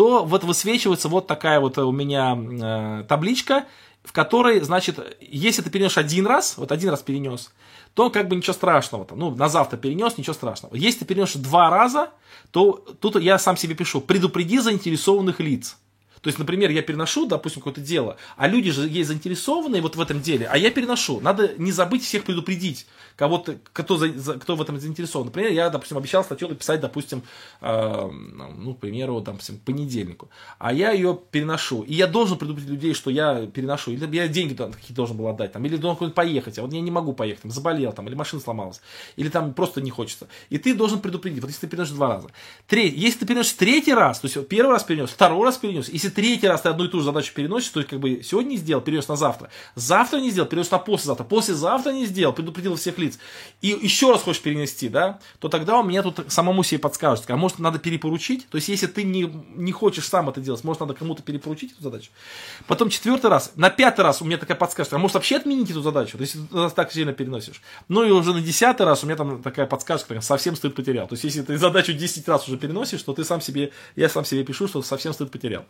то вот высвечивается вот такая вот у меня э, табличка, в которой, значит, если ты перенес один раз, вот один раз перенес, то как бы ничего страшного. Там, ну, на завтра перенес, ничего страшного. Если ты перенес два раза, то тут я сам себе пишу, предупреди заинтересованных лиц. То есть, например, я переношу, допустим, какое-то дело, а люди же есть заинтересованные вот в этом деле, а я переношу. Надо не забыть всех предупредить, кого-то, кто, за, кто в этом заинтересован. Например, я, допустим, обещал статью написать, допустим, э, ну, к примеру, допустим, понедельнику, а я ее переношу. И я должен предупредить людей, что я переношу. Или я деньги какие должен был отдать, там, или должен куда-нибудь поехать, а вот я не могу поехать, там, заболел, там, или машина сломалась, или там просто не хочется. И ты должен предупредить, вот если ты переносишь два раза. Треть, если ты переносишь третий раз, то есть первый раз перенес, второй раз перенес, если третий раз ты одну и ту же задачу переносишь, то есть как бы сегодня не сделал, перенес на завтра. Завтра не сделал, перенес на послезавтра. Послезавтра не сделал, предупредил всех лиц. И еще раз хочешь перенести, да, то тогда у меня тут самому себе подскажут. А может надо перепоручить? То есть если ты не, не хочешь сам это делать, может надо кому-то перепоручить эту задачу. Потом четвертый раз, на пятый раз у меня такая подсказка, а может вообще отменить эту задачу, то есть ты так сильно переносишь. Ну и уже на десятый раз у меня там такая подсказка, прям совсем стыд потерял. То есть если ты задачу 10 раз уже переносишь, то ты сам себе, я сам себе пишу, что совсем стыд потерял.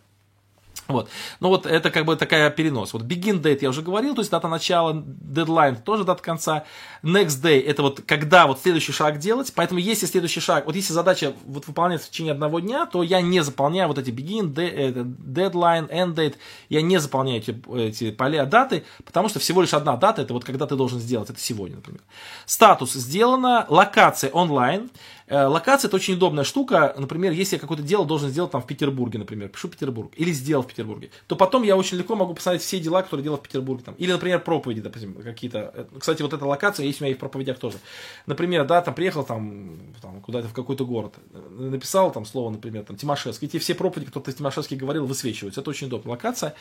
Вот. Ну вот это как бы такая перенос. Вот begin date я уже говорил, то есть дата начала, deadline тоже дата конца. Next day это вот когда вот следующий шаг делать. Поэтому если следующий шаг, вот если задача вот выполняется в течение одного дня, то я не заполняю вот эти begin, deadline, end date, я не заполняю эти, эти поля даты, потому что всего лишь одна дата, это вот когда ты должен сделать, это сегодня, например. Статус сделано, локация онлайн. Э, локация это очень удобная штука. Например, если я какое-то дело должен сделать там в Петербурге, например, пишу Петербург, или сделал в Петербурге, то потом я очень легко могу посмотреть все дела, которые делал в Петербурге. Там. Или, например, проповеди, допустим, какие-то. Э, кстати, вот эта локация есть у меня и в проповедях тоже. Например, да, там приехал там, там куда-то в какой-то город, написал там слово, например, там Тимошевский. Эти все проповеди, кто-то Тимошевский говорил, высвечиваются. Это очень удобная локация.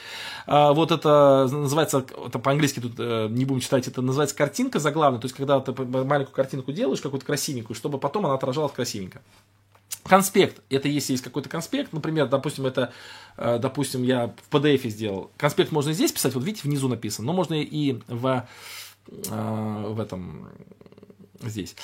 А, вот это называется, это по-английски тут э, не будем читать, это называется картинка заглавная. То есть, когда ты маленькую картинку делаешь, какую-то красивенькую, чтобы потом она отражалась отражалось красивенько. Конспект, это если есть какой-то конспект, например, допустим, это, э, допустим, я в PDF сделал. Конспект можно здесь писать, вот видите, внизу написано, но можно и в, э, в этом, здесь.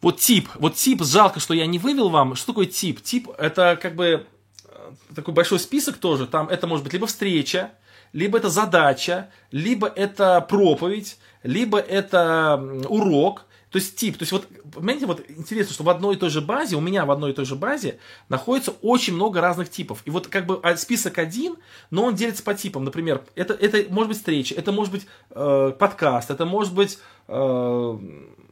Вот тип, вот тип, жалко, что я не вывел вам. Что такое тип? Тип это как бы э, такой большой список тоже. Там это может быть либо встреча, либо это задача, либо это проповедь, либо это урок, то есть тип, то есть вот, понимаете, вот интересно, что в одной и той же базе, у меня в одной и той же базе находится очень много разных типов. И вот как бы а, список один, но он делится по типам. Например, это, это может быть встреча, это может быть э, подкаст, это может быть э,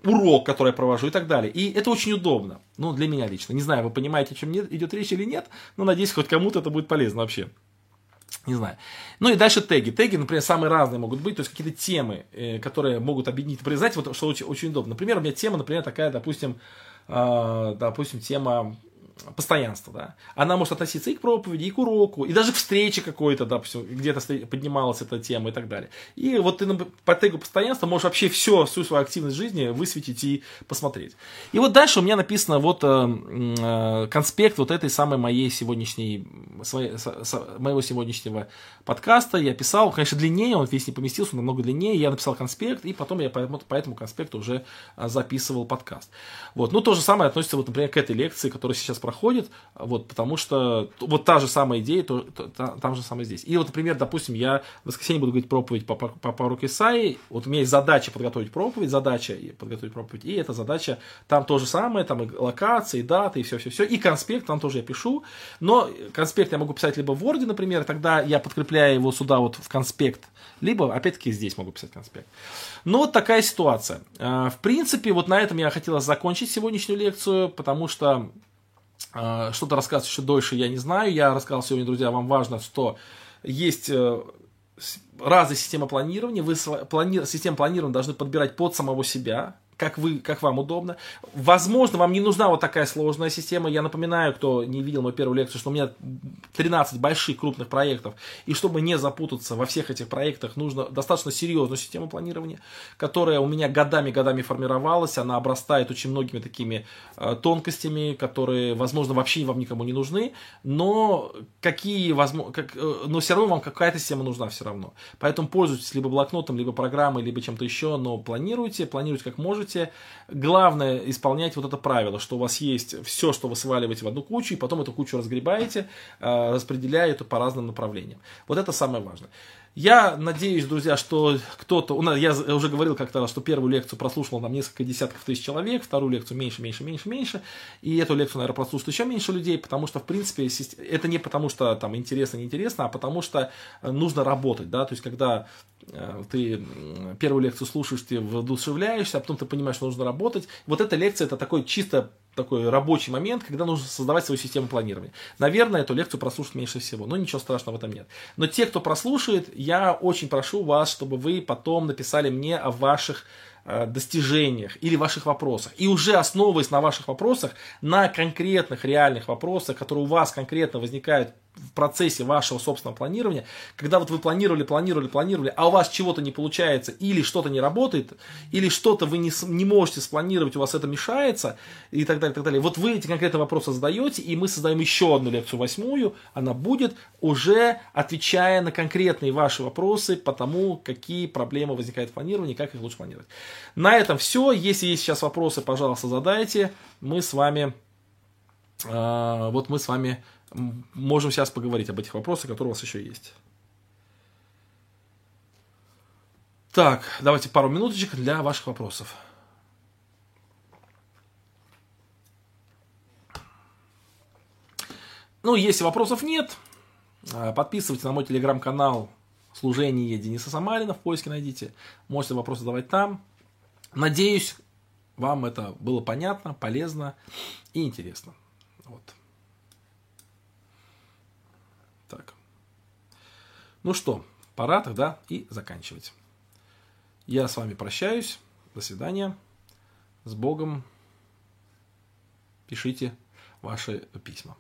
урок, который я провожу и так далее. И это очень удобно. Ну, для меня лично. Не знаю, вы понимаете, о чем идет речь или нет, но надеюсь, хоть кому-то это будет полезно вообще. Не знаю. Ну и дальше теги. Теги, например, самые разные могут быть, то есть какие-то темы, э, которые могут объединить. Знаете, вот что очень, очень удобно. Например, у меня тема, например, такая, допустим, э, допустим, тема постоянство, да. Она может относиться и к проповеди, и к уроку, и даже к встрече какой-то, допустим, где-то поднималась эта тема и так далее. И вот ты по тегу постоянства можешь вообще все, всю свою активность жизни высветить и посмотреть. И вот дальше у меня написано вот э, э, конспект вот этой самой моей сегодняшней, своей, со, моего сегодняшнего подкаста. Я писал, конечно, длиннее, он весь не поместился, намного длиннее. Я написал конспект, и потом я по, по этому конспекту уже э, записывал подкаст. Вот. Ну, то же самое относится, вот, например, к этой лекции, которая сейчас проходит, вот, потому что вот та же самая идея, то, то, та, там же самое здесь. И вот, например, допустим, я в воскресенье буду говорить проповедь по, по, по пророку Исаии, вот у меня есть задача подготовить проповедь, задача подготовить проповедь, и эта задача, там то же самое, там и локации, и даты, и все-все-все, и конспект, там тоже я пишу, но конспект я могу писать либо в Word, например, тогда я подкрепляю его сюда вот в конспект, либо, опять-таки, здесь могу писать конспект. Ну, вот такая ситуация. А, в принципе, вот на этом я хотела закончить сегодняшнюю лекцию, потому что что-то рассказывать еще дольше я не знаю. Я рассказал сегодня, друзья, вам важно, что есть э, разные системы планирования. Вы плани... систему планирования должны подбирать под самого себя, как, вы, как вам удобно. Возможно, вам не нужна вот такая сложная система. Я напоминаю, кто не видел мою первую лекцию, что у меня 13 больших крупных проектов. И чтобы не запутаться во всех этих проектах, нужно достаточно серьезную систему планирования, которая у меня годами-годами формировалась. Она обрастает очень многими такими э, тонкостями, которые, возможно, вообще вам никому не нужны. Но какие, возможно, как, э, но все равно вам какая-то система нужна все равно. Поэтому пользуйтесь либо блокнотом, либо программой, либо чем-то еще, но планируйте, планируйте как можете. Главное исполнять вот это правило, что у вас есть все, что вы сваливаете в одну кучу, и потом эту кучу разгребаете, э, распределяя это по разным направлениям. Вот это самое важное. Я надеюсь, друзья, что кто-то, я уже говорил как-то, что первую лекцию прослушал нам несколько десятков тысяч человек, вторую лекцию меньше, меньше, меньше, меньше, и эту лекцию, наверное, прослушает еще меньше людей, потому что, в принципе, это не потому что там интересно, неинтересно, а потому что нужно работать, да, то есть, когда э, ты первую лекцию слушаешь, ты воодушевляешься, а потом ты понимаешь, что нужно работать. Вот эта лекция, это такой чисто такой рабочий момент, когда нужно создавать свою систему планирования. Наверное, эту лекцию прослушать меньше всего, но ничего страшного в этом нет. Но те, кто прослушает, я очень прошу вас, чтобы вы потом написали мне о ваших Э, достижениях или ваших вопросах. И уже основываясь на ваших вопросах, на конкретных реальных вопросах, которые у вас конкретно возникают в процессе вашего собственного планирования, когда вот вы планировали, планировали, планировали, а у вас чего-то не получается, или что-то не работает, или что-то вы не, не можете спланировать, у вас это мешается, и так далее, и так далее. Вот вы эти конкретные вопросы задаете, и мы создаем еще одну лекцию, восьмую, она будет уже отвечая на конкретные ваши вопросы по тому, какие проблемы возникают в планировании, как их лучше планировать. На этом все. Если есть сейчас вопросы, пожалуйста, задайте. Мы с вами, э, вот мы с вами можем сейчас поговорить об этих вопросах, которые у вас еще есть. Так, давайте пару минуточек для ваших вопросов. Ну, если вопросов нет, э, подписывайтесь на мой телеграм-канал «Служение Дениса Самарина», в поиске найдите. Можете вопросы задавать там. Надеюсь, вам это было понятно, полезно и интересно. Вот. Так. Ну что, пора тогда и заканчивать. Я с вами прощаюсь. До свидания. С Богом. Пишите ваши письма.